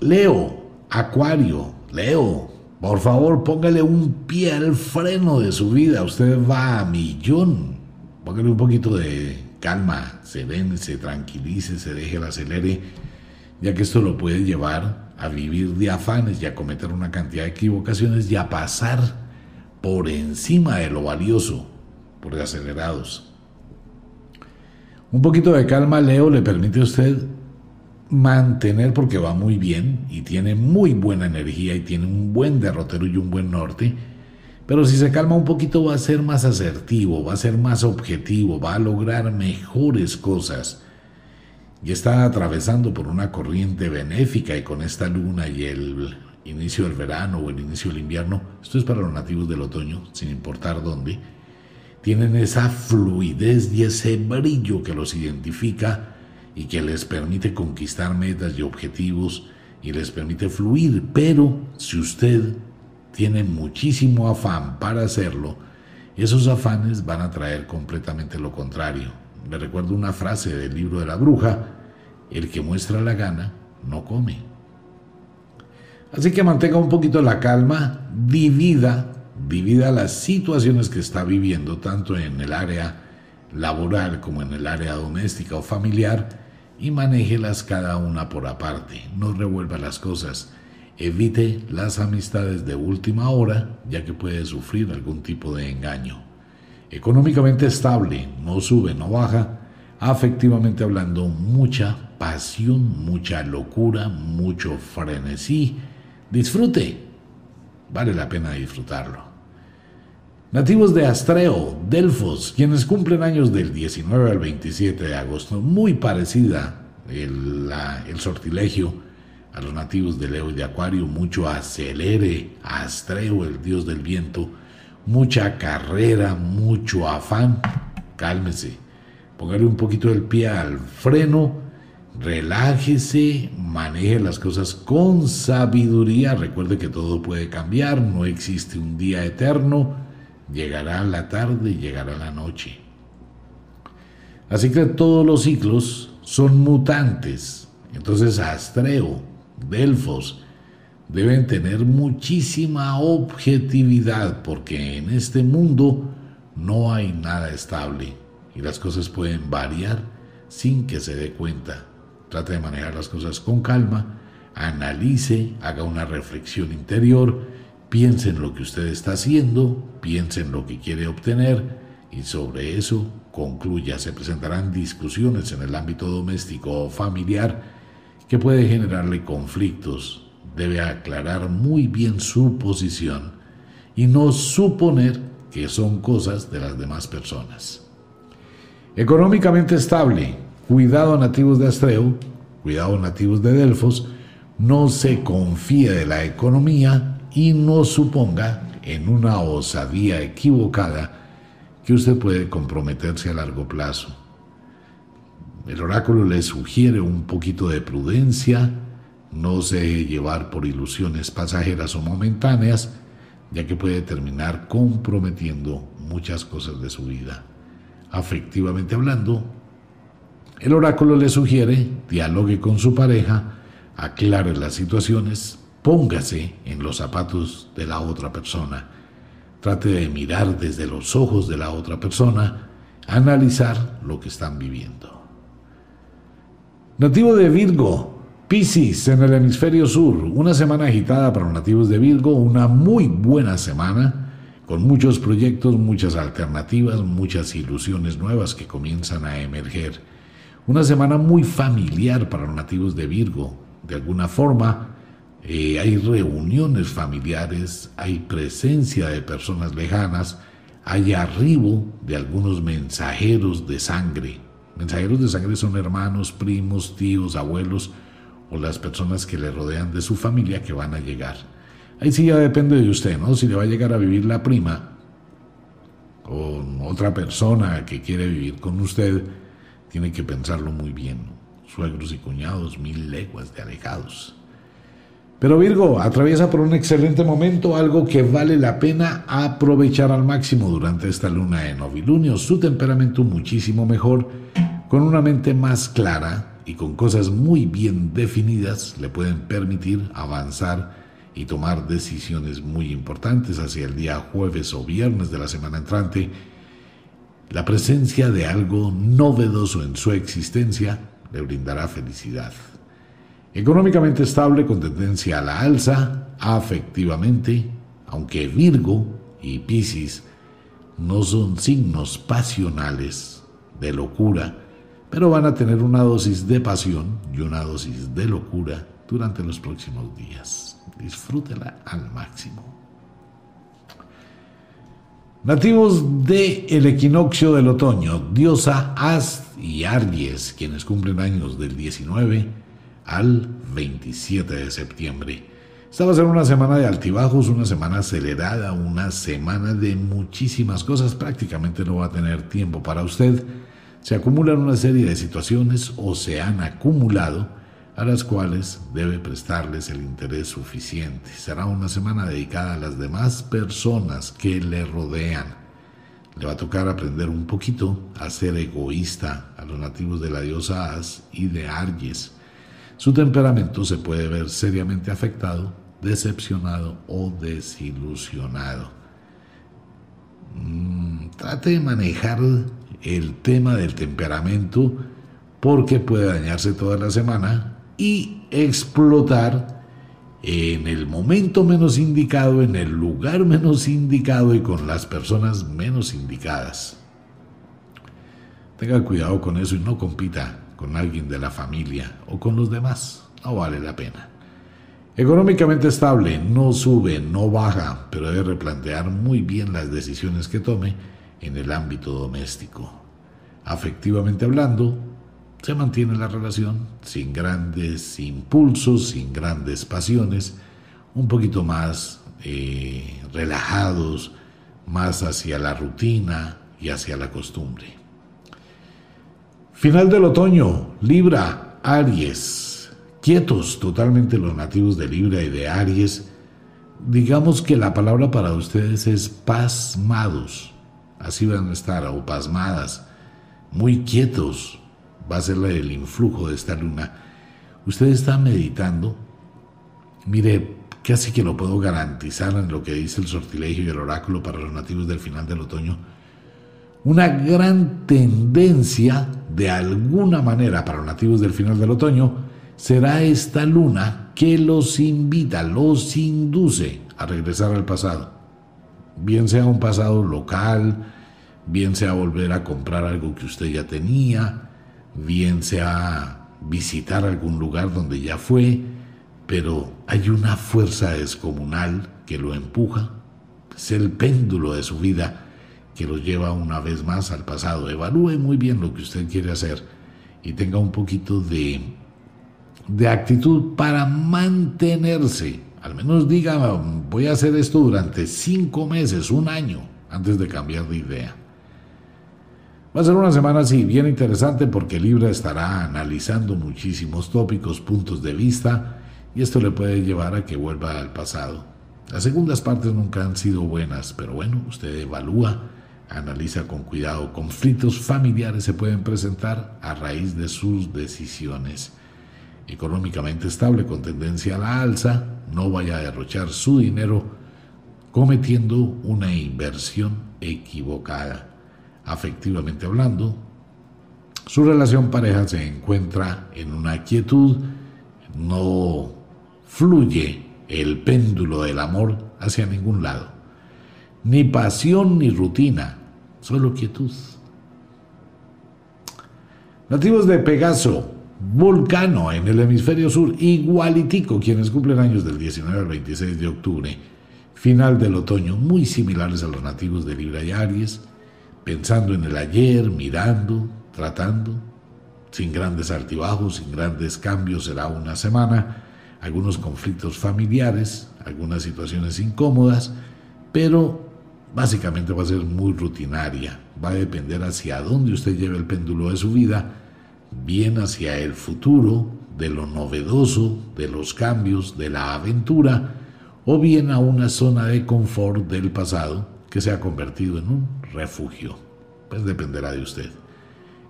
Leo, Acuario, Leo, por favor póngale un pie al freno de su vida, usted va a millón. Póngale un poquito de calma, se se tranquilice, se deje el acelere, ya que esto lo puede llevar a vivir de afanes y a cometer una cantidad de equivocaciones y a pasar por encima de lo valioso, por acelerados. Un poquito de calma, Leo, le permite a usted mantener, porque va muy bien y tiene muy buena energía y tiene un buen derrotero y un buen norte, pero si se calma un poquito va a ser más asertivo, va a ser más objetivo, va a lograr mejores cosas. Y está atravesando por una corriente benéfica y con esta luna y el inicio del verano o el inicio del invierno, esto es para los nativos del otoño, sin importar dónde, tienen esa fluidez y ese brillo que los identifica y que les permite conquistar metas y objetivos y les permite fluir, pero si usted tiene muchísimo afán para hacerlo, esos afanes van a traer completamente lo contrario, le recuerdo una frase del libro de la bruja, el que muestra la gana no come. Así que mantenga un poquito la calma, divida, divida las situaciones que está viviendo, tanto en el área laboral como en el área doméstica o familiar, y manéjelas cada una por aparte. No revuelva las cosas. Evite las amistades de última hora, ya que puede sufrir algún tipo de engaño. Económicamente estable, no sube, no baja. Afectivamente hablando, mucha pasión, mucha locura, mucho frenesí. Disfrute. Vale la pena disfrutarlo. Nativos de Astreo, Delfos, quienes cumplen años del 19 al 27 de agosto, muy parecida el, el sortilegio a los nativos de Leo y de Acuario, mucho acelere, Astreo, el dios del viento, mucha carrera, mucho afán. Cálmese, póngale un poquito el pie al freno, relájese, maneje las cosas con sabiduría. Recuerde que todo puede cambiar, no existe un día eterno, llegará la tarde, llegará la noche. Así que todos los ciclos son mutantes. Entonces, Astreo, Delfos deben tener muchísima objetividad porque en este mundo no hay nada estable y las cosas pueden variar sin que se dé cuenta. Trate de manejar las cosas con calma, analice, haga una reflexión interior, piense en lo que usted está haciendo, piense en lo que quiere obtener y sobre eso concluya. Se presentarán discusiones en el ámbito doméstico o familiar que puede generarle conflictos. Debe aclarar muy bien su posición y no suponer que son cosas de las demás personas. Económicamente estable, cuidado nativos de Astreo, cuidado nativos de Delfos, no se confíe de la economía y no suponga en una osadía equivocada que usted puede comprometerse a largo plazo. El oráculo le sugiere un poquito de prudencia, no se deje llevar por ilusiones pasajeras o momentáneas, ya que puede terminar comprometiendo muchas cosas de su vida. Afectivamente hablando, el oráculo le sugiere dialogue con su pareja, aclare las situaciones, póngase en los zapatos de la otra persona, trate de mirar desde los ojos de la otra persona, analizar lo que están viviendo. Nativo de Virgo, Piscis en el hemisferio sur, una semana agitada para los nativos de Virgo, una muy buena semana, con muchos proyectos, muchas alternativas, muchas ilusiones nuevas que comienzan a emerger. Una semana muy familiar para los nativos de Virgo. De alguna forma, eh, hay reuniones familiares, hay presencia de personas lejanas, hay arribo de algunos mensajeros de sangre Mensajeros de sangre son hermanos, primos, tíos, abuelos o las personas que le rodean de su familia que van a llegar. Ahí sí ya depende de usted, ¿no? Si le va a llegar a vivir la prima o otra persona que quiere vivir con usted, tiene que pensarlo muy bien. Suegros y cuñados, mil leguas de alejados. Pero Virgo atraviesa por un excelente momento, algo que vale la pena aprovechar al máximo durante esta luna de novilunio. Su temperamento muchísimo mejor, con una mente más clara y con cosas muy bien definidas, le pueden permitir avanzar y tomar decisiones muy importantes hacia el día jueves o viernes de la semana entrante. La presencia de algo novedoso en su existencia le brindará felicidad. Económicamente estable con tendencia a la alza, afectivamente, aunque Virgo y Piscis no son signos pasionales de locura, pero van a tener una dosis de pasión y una dosis de locura durante los próximos días. Disfrútela al máximo. Nativos del el equinoccio del otoño, diosa As y Aries, quienes cumplen años del 19 al 27 de septiembre. Esta va a ser una semana de altibajos, una semana acelerada, una semana de muchísimas cosas. Prácticamente no va a tener tiempo para usted. Se acumulan una serie de situaciones o se han acumulado a las cuales debe prestarles el interés suficiente. Será una semana dedicada a las demás personas que le rodean. Le va a tocar aprender un poquito a ser egoísta a los nativos de la diosa As y de Arges su temperamento se puede ver seriamente afectado decepcionado o desilusionado. Mm, trate de manejar el tema del temperamento porque puede dañarse toda la semana y explotar en el momento menos indicado, en el lugar menos indicado y con las personas menos indicadas. Tenga cuidado con eso y no compita con alguien de la familia o con los demás. No vale la pena. Económicamente estable, no sube, no baja, pero debe replantear muy bien las decisiones que tome en el ámbito doméstico. Afectivamente hablando, se mantiene la relación sin grandes impulsos, sin grandes pasiones, un poquito más eh, relajados, más hacia la rutina y hacia la costumbre. Final del otoño, Libra, Aries, quietos totalmente los nativos de Libra y de Aries. Digamos que la palabra para ustedes es pasmados, así van a estar, o pasmadas, muy quietos, va a ser el influjo de esta luna. Usted está meditando, mire, casi que lo puedo garantizar en lo que dice el sortilegio y el oráculo para los nativos del final del otoño, una gran tendencia de alguna manera para los nativos del final del otoño será esta luna que los invita, los induce a regresar al pasado. Bien sea un pasado local, bien sea volver a comprar algo que usted ya tenía, bien sea visitar algún lugar donde ya fue, pero hay una fuerza descomunal que lo empuja, es el péndulo de su vida que lo lleva una vez más al pasado. Evalúe muy bien lo que usted quiere hacer y tenga un poquito de, de actitud para mantenerse. Al menos diga, voy a hacer esto durante cinco meses, un año, antes de cambiar de idea. Va a ser una semana así, bien interesante porque Libra estará analizando muchísimos tópicos, puntos de vista, y esto le puede llevar a que vuelva al pasado. Las segundas partes nunca han sido buenas, pero bueno, usted evalúa, analiza con cuidado. Conflictos familiares se pueden presentar a raíz de sus decisiones. Económicamente estable con tendencia a la alza, no vaya a derrochar su dinero cometiendo una inversión equivocada afectivamente hablando, su relación pareja se encuentra en una quietud, no fluye el péndulo del amor hacia ningún lado, ni pasión ni rutina, solo quietud. Nativos de Pegaso, Vulcano en el hemisferio sur, igualitico quienes cumplen años del 19 al 26 de octubre, final del otoño, muy similares a los nativos de Libra y Aries, pensando en el ayer, mirando, tratando, sin grandes altibajos, sin grandes cambios, será una semana, algunos conflictos familiares, algunas situaciones incómodas, pero básicamente va a ser muy rutinaria, va a depender hacia dónde usted lleve el péndulo de su vida, bien hacia el futuro, de lo novedoso, de los cambios, de la aventura, o bien a una zona de confort del pasado que se ha convertido en un refugio. Pues dependerá de usted.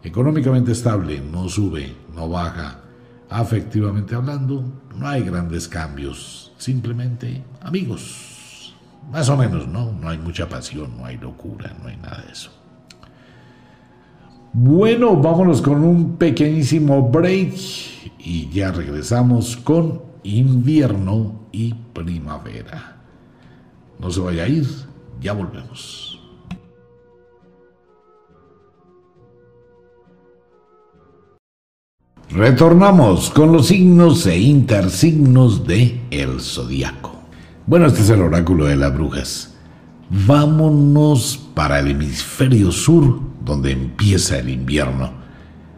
Económicamente estable, no sube, no baja. Afectivamente hablando, no hay grandes cambios. Simplemente amigos. Más o menos, ¿no? No hay mucha pasión, no hay locura, no hay nada de eso. Bueno, vámonos con un pequeñísimo break y ya regresamos con invierno y primavera. No se vaya a ir, ya volvemos. Retornamos con los signos e intersignos de el zodiaco. Bueno, este es el oráculo de las brujas. Vámonos para el hemisferio sur, donde empieza el invierno.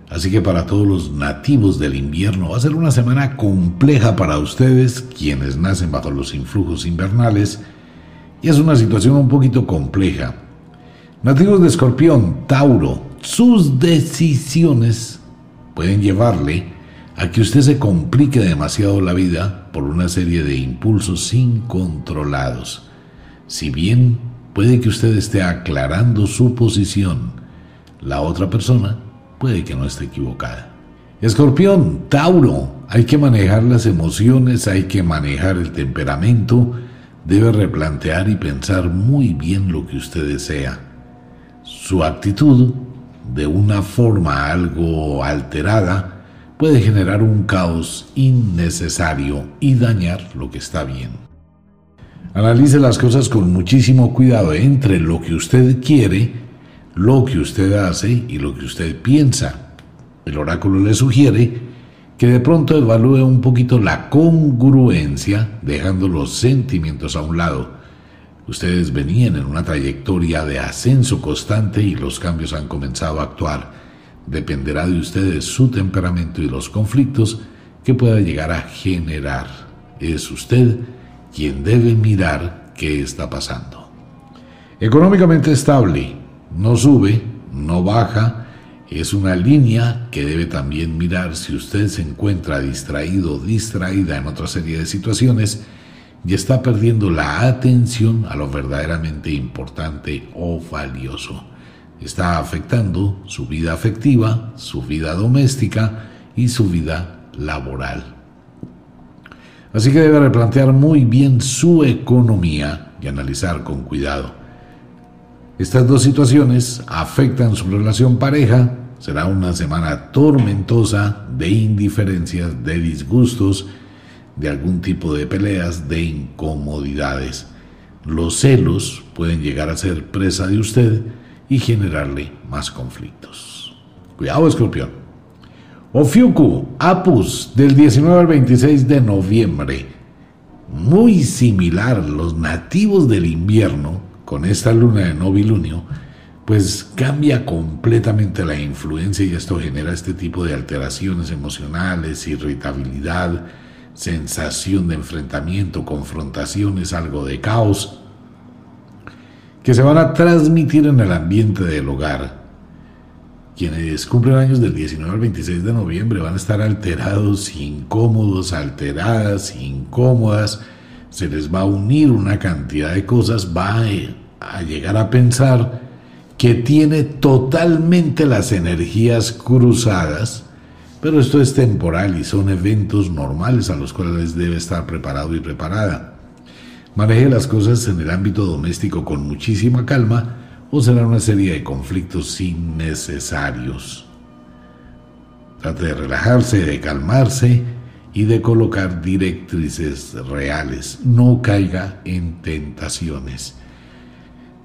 Así que para todos los nativos del invierno va a ser una semana compleja para ustedes, quienes nacen bajo los influjos invernales, y es una situación un poquito compleja. Nativos de Escorpión, Tauro, sus decisiones pueden llevarle a que usted se complique demasiado la vida por una serie de impulsos incontrolados. Si bien puede que usted esté aclarando su posición, la otra persona puede que no esté equivocada. Escorpión, Tauro, hay que manejar las emociones, hay que manejar el temperamento, debe replantear y pensar muy bien lo que usted desea. Su actitud, de una forma algo alterada, puede generar un caos innecesario y dañar lo que está bien. Analice las cosas con muchísimo cuidado entre lo que usted quiere, lo que usted hace y lo que usted piensa. El oráculo le sugiere que de pronto evalúe un poquito la congruencia, dejando los sentimientos a un lado. Ustedes venían en una trayectoria de ascenso constante y los cambios han comenzado a actuar. Dependerá de ustedes su temperamento y los conflictos que pueda llegar a generar. Es usted quien debe mirar qué está pasando. Económicamente estable, no sube, no baja, es una línea que debe también mirar si usted se encuentra distraído o distraída en otra serie de situaciones y está perdiendo la atención a lo verdaderamente importante o valioso. Está afectando su vida afectiva, su vida doméstica y su vida laboral. Así que debe replantear muy bien su economía y analizar con cuidado. Estas dos situaciones afectan su relación pareja. Será una semana tormentosa de indiferencias, de disgustos, de algún tipo de peleas, de incomodidades. Los celos pueden llegar a ser presa de usted y generarle más conflictos. Cuidado, escorpión. Ofiuku, Apus, del 19 al 26 de noviembre. Muy similar, los nativos del invierno, con esta luna de novilunio, pues cambia completamente la influencia y esto genera este tipo de alteraciones emocionales, irritabilidad, sensación de enfrentamiento, confrontaciones, algo de caos, que se van a transmitir en el ambiente del hogar quienes cumplen años del 19 al 26 de noviembre van a estar alterados, incómodos, alteradas, incómodas. Se les va a unir una cantidad de cosas, va a llegar a pensar que tiene totalmente las energías cruzadas, pero esto es temporal y son eventos normales a los cuales debe estar preparado y preparada. Maneje las cosas en el ámbito doméstico con muchísima calma o será una serie de conflictos innecesarios. Trate de relajarse, de calmarse y de colocar directrices reales. No caiga en tentaciones.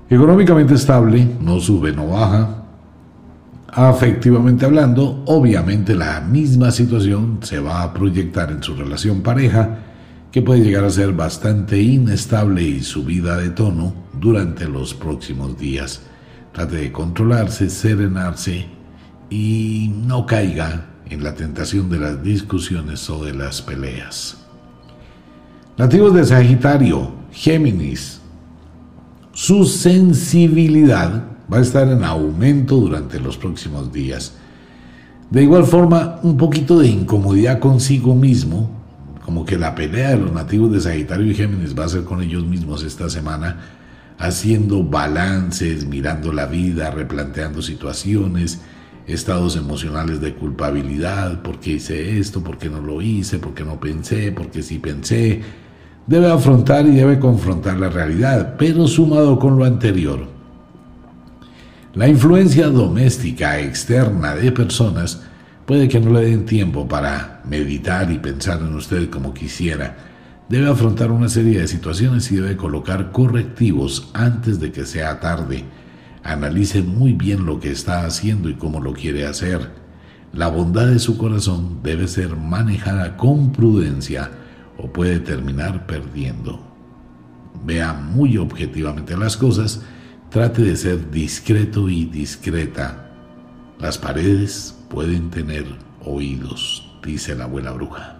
Económicamente estable, no sube, no baja. Afectivamente hablando, obviamente la misma situación se va a proyectar en su relación pareja que puede llegar a ser bastante inestable y subida de tono durante los próximos días. Trate de controlarse, serenarse y no caiga en la tentación de las discusiones o de las peleas. Nativos de Sagitario, Géminis, su sensibilidad va a estar en aumento durante los próximos días. De igual forma, un poquito de incomodidad consigo mismo como que la pelea de los nativos de Sagitario y Géminis va a ser con ellos mismos esta semana, haciendo balances, mirando la vida, replanteando situaciones, estados emocionales de culpabilidad, ¿por qué hice esto? ¿Por qué no lo hice? ¿Por qué no pensé? ¿Por qué sí pensé? Debe afrontar y debe confrontar la realidad, pero sumado con lo anterior. La influencia doméstica externa de personas Puede que no le den tiempo para meditar y pensar en usted como quisiera. Debe afrontar una serie de situaciones y debe colocar correctivos antes de que sea tarde. Analice muy bien lo que está haciendo y cómo lo quiere hacer. La bondad de su corazón debe ser manejada con prudencia o puede terminar perdiendo. Vea muy objetivamente las cosas, trate de ser discreto y discreta. Las paredes pueden tener oídos, dice la abuela bruja.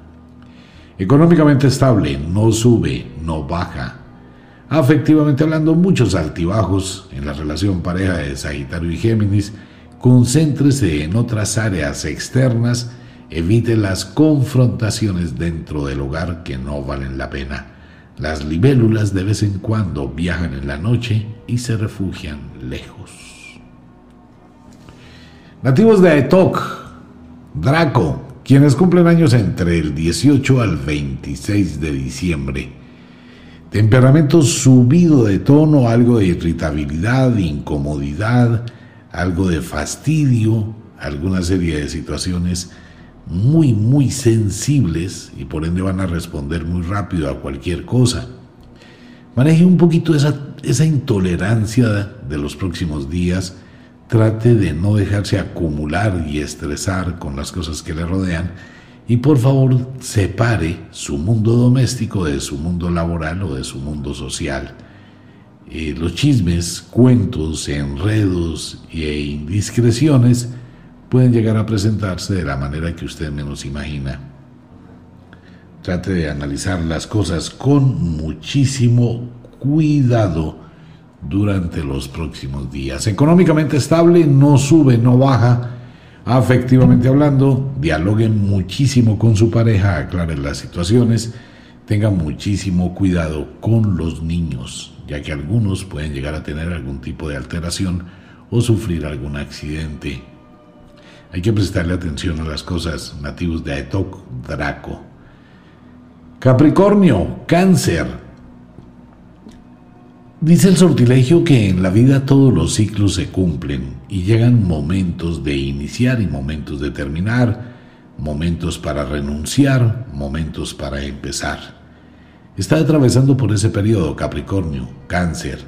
Económicamente estable, no sube, no baja. Afectivamente hablando, muchos altibajos en la relación pareja de Sagitario y Géminis. Concéntrese en otras áreas externas, evite las confrontaciones dentro del hogar que no valen la pena. Las libélulas de vez en cuando viajan en la noche y se refugian lejos. Nativos de Aetok, Draco, quienes cumplen años entre el 18 al 26 de diciembre. Temperamento subido de tono, algo de irritabilidad, incomodidad, algo de fastidio, alguna serie de situaciones muy, muy sensibles y por ende van a responder muy rápido a cualquier cosa. Maneje un poquito esa, esa intolerancia de los próximos días Trate de no dejarse acumular y estresar con las cosas que le rodean y por favor separe su mundo doméstico de su mundo laboral o de su mundo social. Eh, los chismes, cuentos, enredos e indiscreciones pueden llegar a presentarse de la manera que usted menos imagina. Trate de analizar las cosas con muchísimo cuidado durante los próximos días. Económicamente estable, no sube, no baja. Afectivamente hablando, dialoguen muchísimo con su pareja, aclaren las situaciones, tengan muchísimo cuidado con los niños, ya que algunos pueden llegar a tener algún tipo de alteración o sufrir algún accidente. Hay que prestarle atención a las cosas nativos de Aetok Draco. Capricornio, cáncer, Dice el sortilegio que en la vida todos los ciclos se cumplen y llegan momentos de iniciar y momentos de terminar, momentos para renunciar, momentos para empezar. Está atravesando por ese periodo Capricornio, cáncer.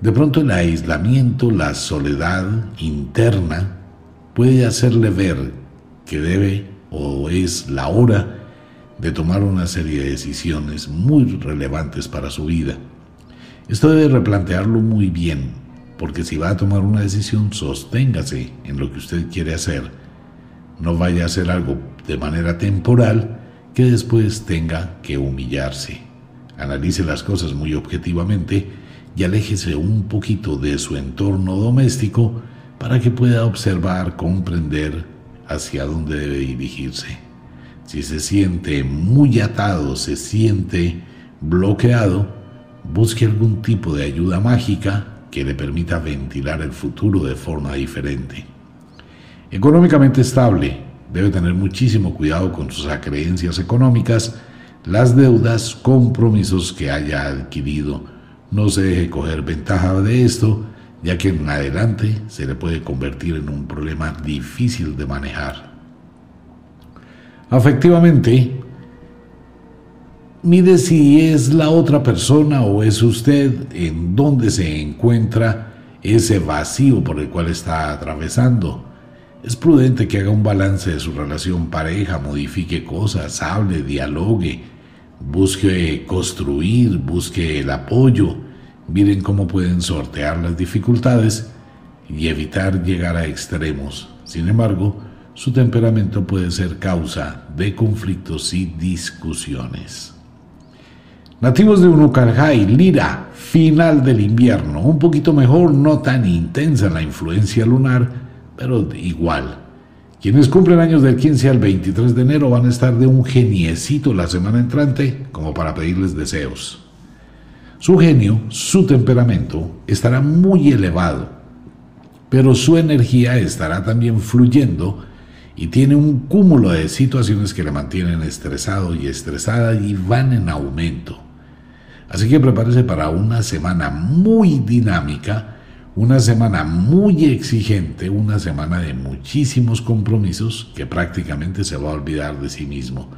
De pronto el aislamiento, la soledad interna puede hacerle ver que debe o es la hora de tomar una serie de decisiones muy relevantes para su vida esto debe replantearlo muy bien, porque si va a tomar una decisión, sosténgase en lo que usted quiere hacer. No vaya a hacer algo de manera temporal que después tenga que humillarse. Analice las cosas muy objetivamente y aléjese un poquito de su entorno doméstico para que pueda observar, comprender hacia dónde debe dirigirse. Si se siente muy atado, se siente bloqueado, busque algún tipo de ayuda mágica que le permita ventilar el futuro de forma diferente. Económicamente estable, debe tener muchísimo cuidado con sus acreencias económicas, las deudas, compromisos que haya adquirido. No se deje coger ventaja de esto, ya que en adelante se le puede convertir en un problema difícil de manejar. Afectivamente, Mide si es la otra persona o es usted en donde se encuentra ese vacío por el cual está atravesando. Es prudente que haga un balance de su relación pareja, modifique cosas, hable, dialogue, busque construir, busque el apoyo, miren cómo pueden sortear las dificultades y evitar llegar a extremos. Sin embargo, su temperamento puede ser causa de conflictos y discusiones. Nativos de Unucarjay, Lira, final del invierno. Un poquito mejor, no tan intensa la influencia lunar, pero igual. Quienes cumplen años del 15 al 23 de enero van a estar de un geniecito la semana entrante como para pedirles deseos. Su genio, su temperamento estará muy elevado, pero su energía estará también fluyendo y tiene un cúmulo de situaciones que le mantienen estresado y estresada y van en aumento. Así que prepárese para una semana muy dinámica, una semana muy exigente, una semana de muchísimos compromisos que prácticamente se va a olvidar de sí mismo.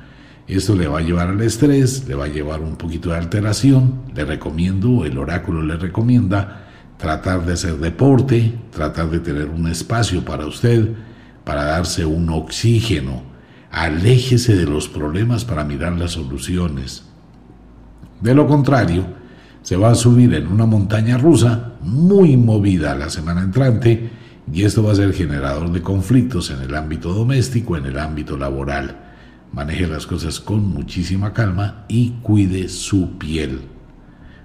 Esto le va a llevar al estrés, le va a llevar un poquito de alteración. Le recomiendo, el oráculo le recomienda tratar de hacer deporte, tratar de tener un espacio para usted, para darse un oxígeno. Aléjese de los problemas para mirar las soluciones. De lo contrario, se va a subir en una montaña rusa muy movida la semana entrante y esto va a ser generador de conflictos en el ámbito doméstico, en el ámbito laboral. Maneje las cosas con muchísima calma y cuide su piel.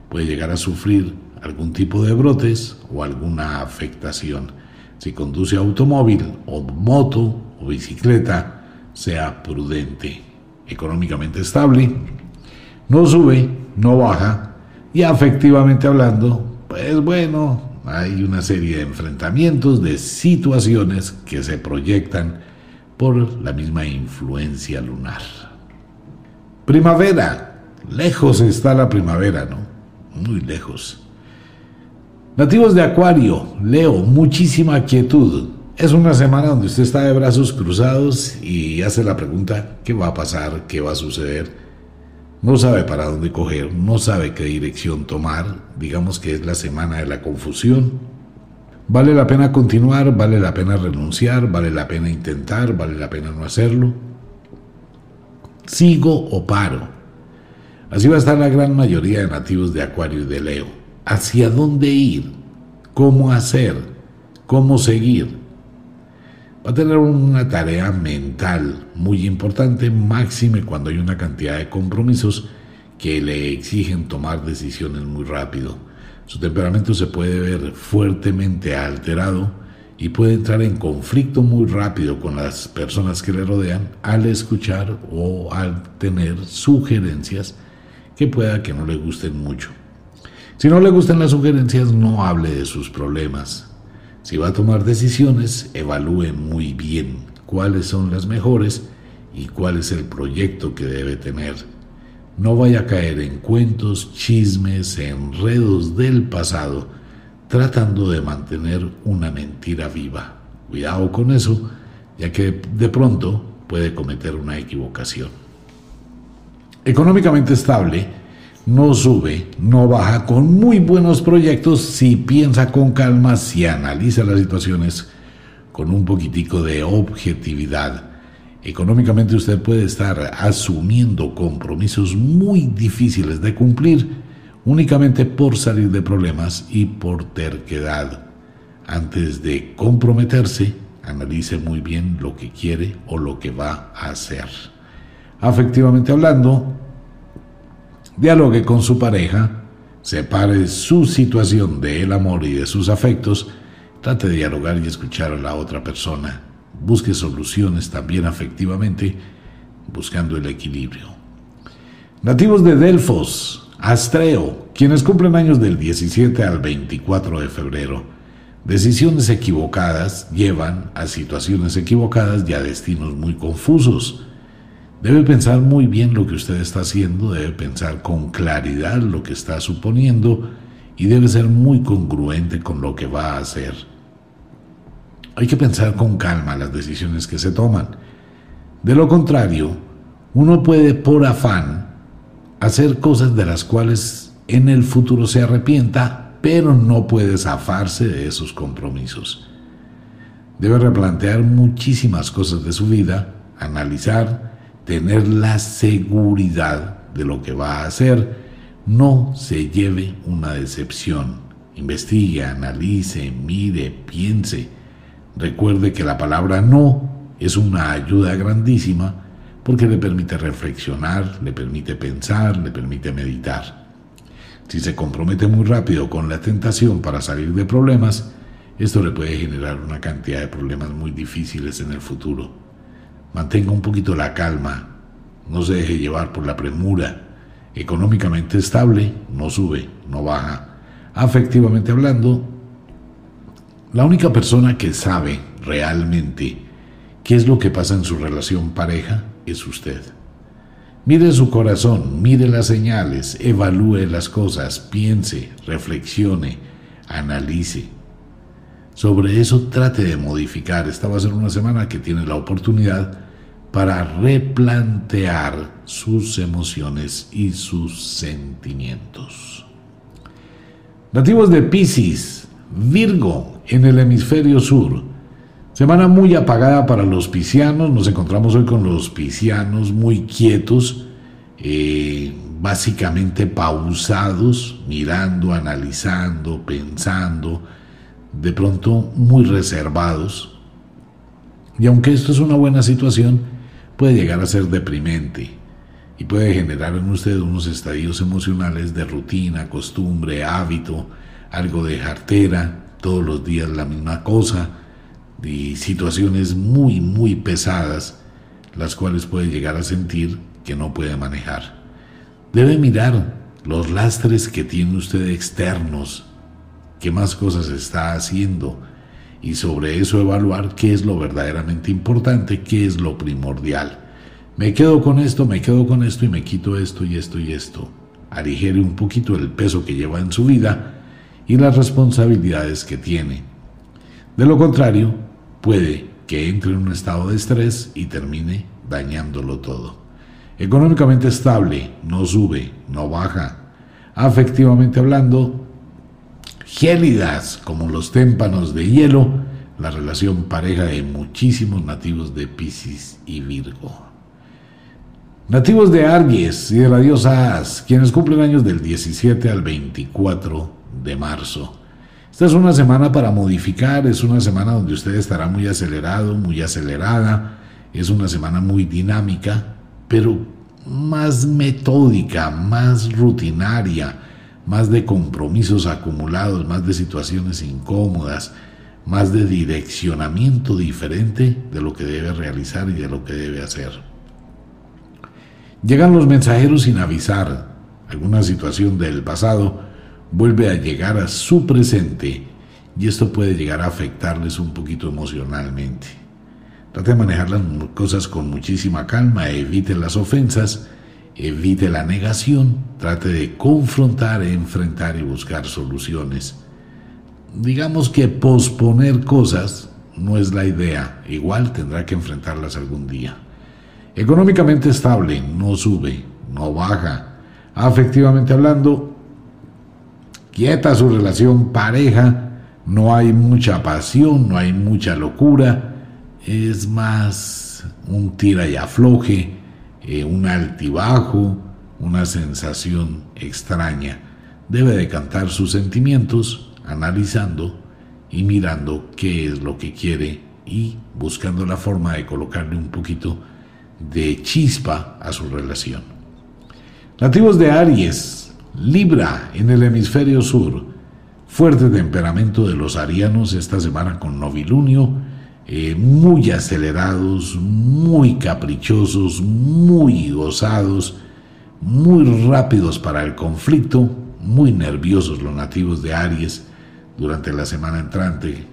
Puede llegar a sufrir algún tipo de brotes o alguna afectación. Si conduce automóvil o moto o bicicleta, sea prudente. Económicamente estable, no sube no baja y afectivamente hablando, pues bueno, hay una serie de enfrentamientos, de situaciones que se proyectan por la misma influencia lunar. Primavera. Lejos está la primavera, ¿no? Muy lejos. Nativos de Acuario, Leo, muchísima quietud. Es una semana donde usted está de brazos cruzados y hace la pregunta, ¿qué va a pasar? ¿Qué va a suceder? No sabe para dónde coger, no sabe qué dirección tomar. Digamos que es la semana de la confusión. ¿Vale la pena continuar? ¿Vale la pena renunciar? ¿Vale la pena intentar? ¿Vale la pena no hacerlo? ¿Sigo o paro? Así va a estar la gran mayoría de nativos de Acuario y de Leo. ¿Hacia dónde ir? ¿Cómo hacer? ¿Cómo seguir? Va a tener una tarea mental muy importante, máxime cuando hay una cantidad de compromisos que le exigen tomar decisiones muy rápido. Su temperamento se puede ver fuertemente alterado y puede entrar en conflicto muy rápido con las personas que le rodean al escuchar o al tener sugerencias que pueda que no le gusten mucho. Si no le gustan las sugerencias, no hable de sus problemas, si va a tomar decisiones, evalúe muy bien cuáles son las mejores y cuál es el proyecto que debe tener. No vaya a caer en cuentos, chismes, enredos del pasado, tratando de mantener una mentira viva. Cuidado con eso, ya que de pronto puede cometer una equivocación. Económicamente estable, no sube, no baja, con muy buenos proyectos si piensa con calma, si analiza las situaciones con un poquitico de objetividad. Económicamente usted puede estar asumiendo compromisos muy difíciles de cumplir únicamente por salir de problemas y por terquedad. Antes de comprometerse, analice muy bien lo que quiere o lo que va a hacer. Afectivamente hablando, dialogue con su pareja, separe su situación del amor y de sus afectos, trate de dialogar y escuchar a la otra persona, busque soluciones también afectivamente, buscando el equilibrio. Nativos de Delfos, Astreo, quienes cumplen años del 17 al 24 de febrero. Decisiones equivocadas llevan a situaciones equivocadas y a destinos muy confusos. Debe pensar muy bien lo que usted está haciendo, debe pensar con claridad lo que está suponiendo y debe ser muy congruente con lo que va a hacer. Hay que pensar con calma las decisiones que se toman. De lo contrario, uno puede por afán hacer cosas de las cuales en el futuro se arrepienta, pero no puede zafarse de esos compromisos. Debe replantear muchísimas cosas de su vida, analizar, tener la seguridad de lo que va a hacer, no se lleve una decepción. Investigue, analice, mire, piense. Recuerde que la palabra no es una ayuda grandísima porque le permite reflexionar, le permite pensar, le permite meditar. Si se compromete muy rápido con la tentación para salir de problemas, esto le puede generar una cantidad de problemas muy difíciles en el futuro. Mantenga un poquito la calma, no se deje llevar por la premura. Económicamente estable, no sube, no baja. Afectivamente hablando, la única persona que sabe realmente qué es lo que pasa en su relación pareja es usted. Mire su corazón, mire las señales, evalúe las cosas, piense, reflexione, analice. Sobre eso trate de modificar. Esta va a ser una semana que tiene la oportunidad para replantear sus emociones y sus sentimientos. Nativos de Pisces, Virgo, en el hemisferio sur. Semana muy apagada para los piscianos. Nos encontramos hoy con los piscianos muy quietos, eh, básicamente pausados, mirando, analizando, pensando de pronto muy reservados. Y aunque esto es una buena situación, puede llegar a ser deprimente y puede generar en usted unos estadios emocionales de rutina, costumbre, hábito, algo de jartera, todos los días la misma cosa, y situaciones muy, muy pesadas, las cuales puede llegar a sentir que no puede manejar. Debe mirar los lastres que tiene usted externos, qué más cosas está haciendo y sobre eso evaluar qué es lo verdaderamente importante, qué es lo primordial. Me quedo con esto, me quedo con esto y me quito esto y esto y esto. Aligere un poquito el peso que lleva en su vida y las responsabilidades que tiene. De lo contrario, puede que entre en un estado de estrés y termine dañándolo todo. Económicamente estable, no sube, no baja. Afectivamente hablando, gélidas como los témpanos de hielo, la relación pareja de muchísimos nativos de Pisces y Virgo. Nativos de Aries y de la diosa As, quienes cumplen años del 17 al 24 de marzo. Esta es una semana para modificar, es una semana donde usted estará muy acelerado, muy acelerada, es una semana muy dinámica, pero más metódica, más rutinaria, más de compromisos acumulados, más de situaciones incómodas, más de direccionamiento diferente de lo que debe realizar y de lo que debe hacer. Llegan los mensajeros sin avisar. Alguna situación del pasado vuelve a llegar a su presente y esto puede llegar a afectarles un poquito emocionalmente. Trate de manejar las cosas con muchísima calma, evite las ofensas evite la negación, trate de confrontar, enfrentar y buscar soluciones. Digamos que posponer cosas no es la idea, igual tendrá que enfrentarlas algún día. Económicamente estable, no sube, no baja. Afectivamente hablando, quieta su relación pareja, no hay mucha pasión, no hay mucha locura, es más un tira y afloje eh, un altibajo, una sensación extraña. Debe decantar sus sentimientos analizando y mirando qué es lo que quiere y buscando la forma de colocarle un poquito de chispa a su relación. Nativos de Aries, Libra en el hemisferio sur, fuerte temperamento de los arianos esta semana con novilunio, eh, muy acelerados, muy caprichosos, muy gozados, muy rápidos para el conflicto, muy nerviosos los nativos de Aries durante la semana entrante.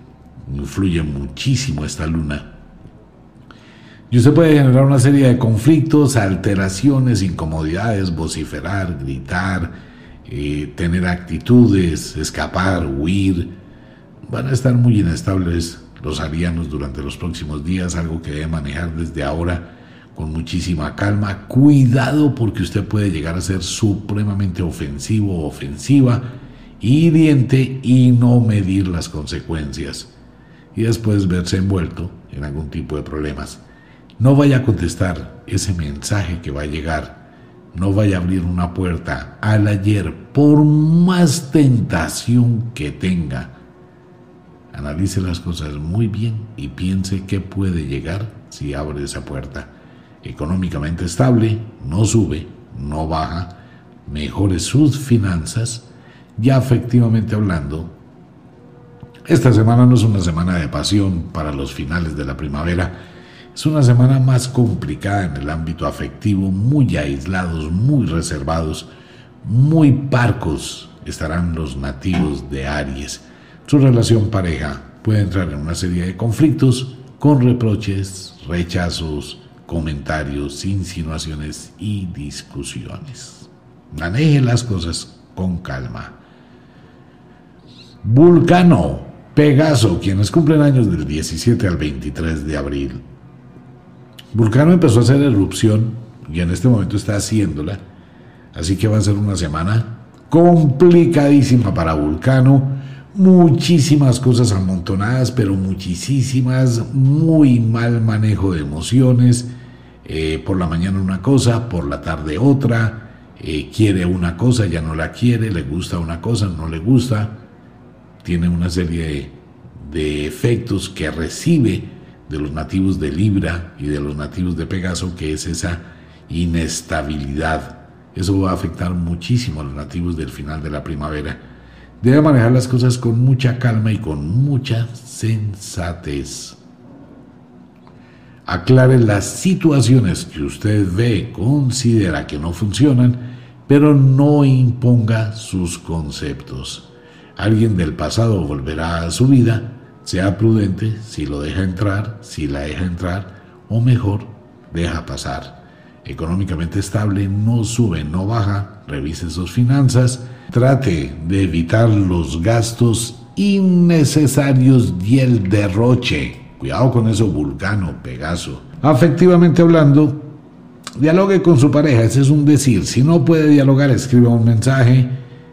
Influye muchísimo esta luna. Y usted puede generar una serie de conflictos, alteraciones, incomodidades, vociferar, gritar, eh, tener actitudes, escapar, huir. Van a estar muy inestables los arianos durante los próximos días, algo que debe manejar desde ahora con muchísima calma. Cuidado porque usted puede llegar a ser supremamente ofensivo o ofensiva, hiriente y no medir las consecuencias. Y después verse envuelto en algún tipo de problemas. No vaya a contestar ese mensaje que va a llegar. No vaya a abrir una puerta al ayer por más tentación que tenga Analice las cosas muy bien y piense qué puede llegar si abre esa puerta. Económicamente estable, no sube, no baja, mejore sus finanzas, ya efectivamente hablando, esta semana no es una semana de pasión para los finales de la primavera, es una semana más complicada en el ámbito afectivo, muy aislados, muy reservados, muy parcos estarán los nativos de Aries su relación pareja puede entrar en una serie de conflictos con reproches, rechazos, comentarios, insinuaciones y discusiones. Maneje las cosas con calma. Vulcano, Pegaso, quienes cumplen años del 17 al 23 de abril. Vulcano empezó a hacer erupción y en este momento está haciéndola, así que va a ser una semana complicadísima para Vulcano muchísimas cosas amontonadas, pero muchísimas, muy mal manejo de emociones, eh, por la mañana una cosa, por la tarde otra, eh, quiere una cosa, ya no la quiere, le gusta una cosa, no le gusta, tiene una serie de, de efectos que recibe de los nativos de Libra y de los nativos de Pegaso, que es esa inestabilidad. Eso va a afectar muchísimo a los nativos del final de la primavera Debe manejar las cosas con mucha calma y con mucha sensatez. Aclare las situaciones que usted ve, considera que no funcionan, pero no imponga sus conceptos. Alguien del pasado volverá a su vida Sea prudente si lo deja entrar, si la deja entrar, o mejor, deja pasar. Económicamente estable, no sube, no baja, revise sus finanzas, trate de evitar los gastos innecesarios y el derroche. Cuidado con eso, vulcano, Pegaso. Afectivamente hablando, dialogue con su pareja, ese es un decir. Si no puede dialogar, escriba un mensaje,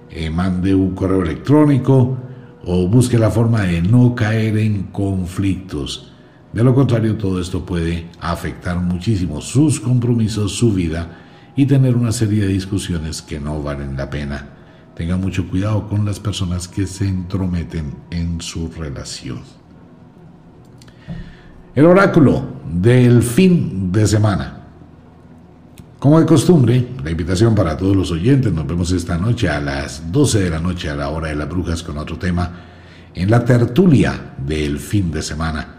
eh, mande un correo electrónico, o busque la forma de no caer en conflictos. De lo contrario, todo esto puede afectar muchísimo sus compromisos, su vida y tener una serie de discusiones que no valen la pena. Tenga mucho cuidado con las personas que se entrometen en su relación. El oráculo del fin de semana. Como de costumbre, la invitación para todos los oyentes, nos vemos esta noche a las 12 de la noche a la hora de las brujas con otro tema en la tertulia del fin de semana.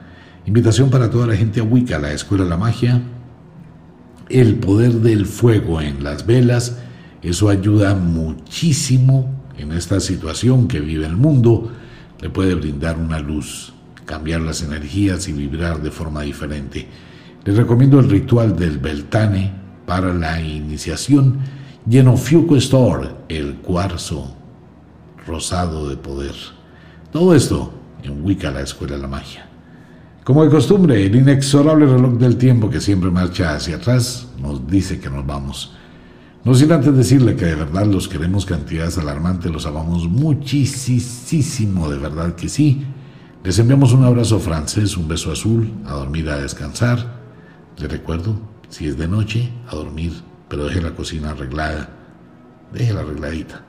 Invitación para toda la gente a Wicca, la Escuela de la Magia, el poder del fuego en las velas, eso ayuda muchísimo en esta situación que vive el mundo, le puede brindar una luz, cambiar las energías y vibrar de forma diferente. Les recomiendo el ritual del Beltane, para la iniciación Genofiuco Store, el cuarzo rosado de poder. Todo esto en Wicca, la Escuela de la Magia. Como de costumbre, el inexorable reloj del tiempo que siempre marcha hacia atrás nos dice que nos vamos. No sin antes decirle que de verdad los queremos cantidades alarmantes, los amamos muchísimo, de verdad que sí. Les enviamos un abrazo francés, un beso azul, a dormir, a descansar. Les recuerdo, si es de noche, a dormir, pero deje la cocina arreglada, déjela arregladita.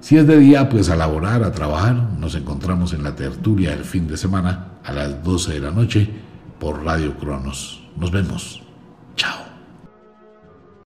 Si es de día, pues a laborar, a trabajar. Nos encontramos en la tertulia el fin de semana a las 12 de la noche por Radio Cronos. Nos vemos. Chao.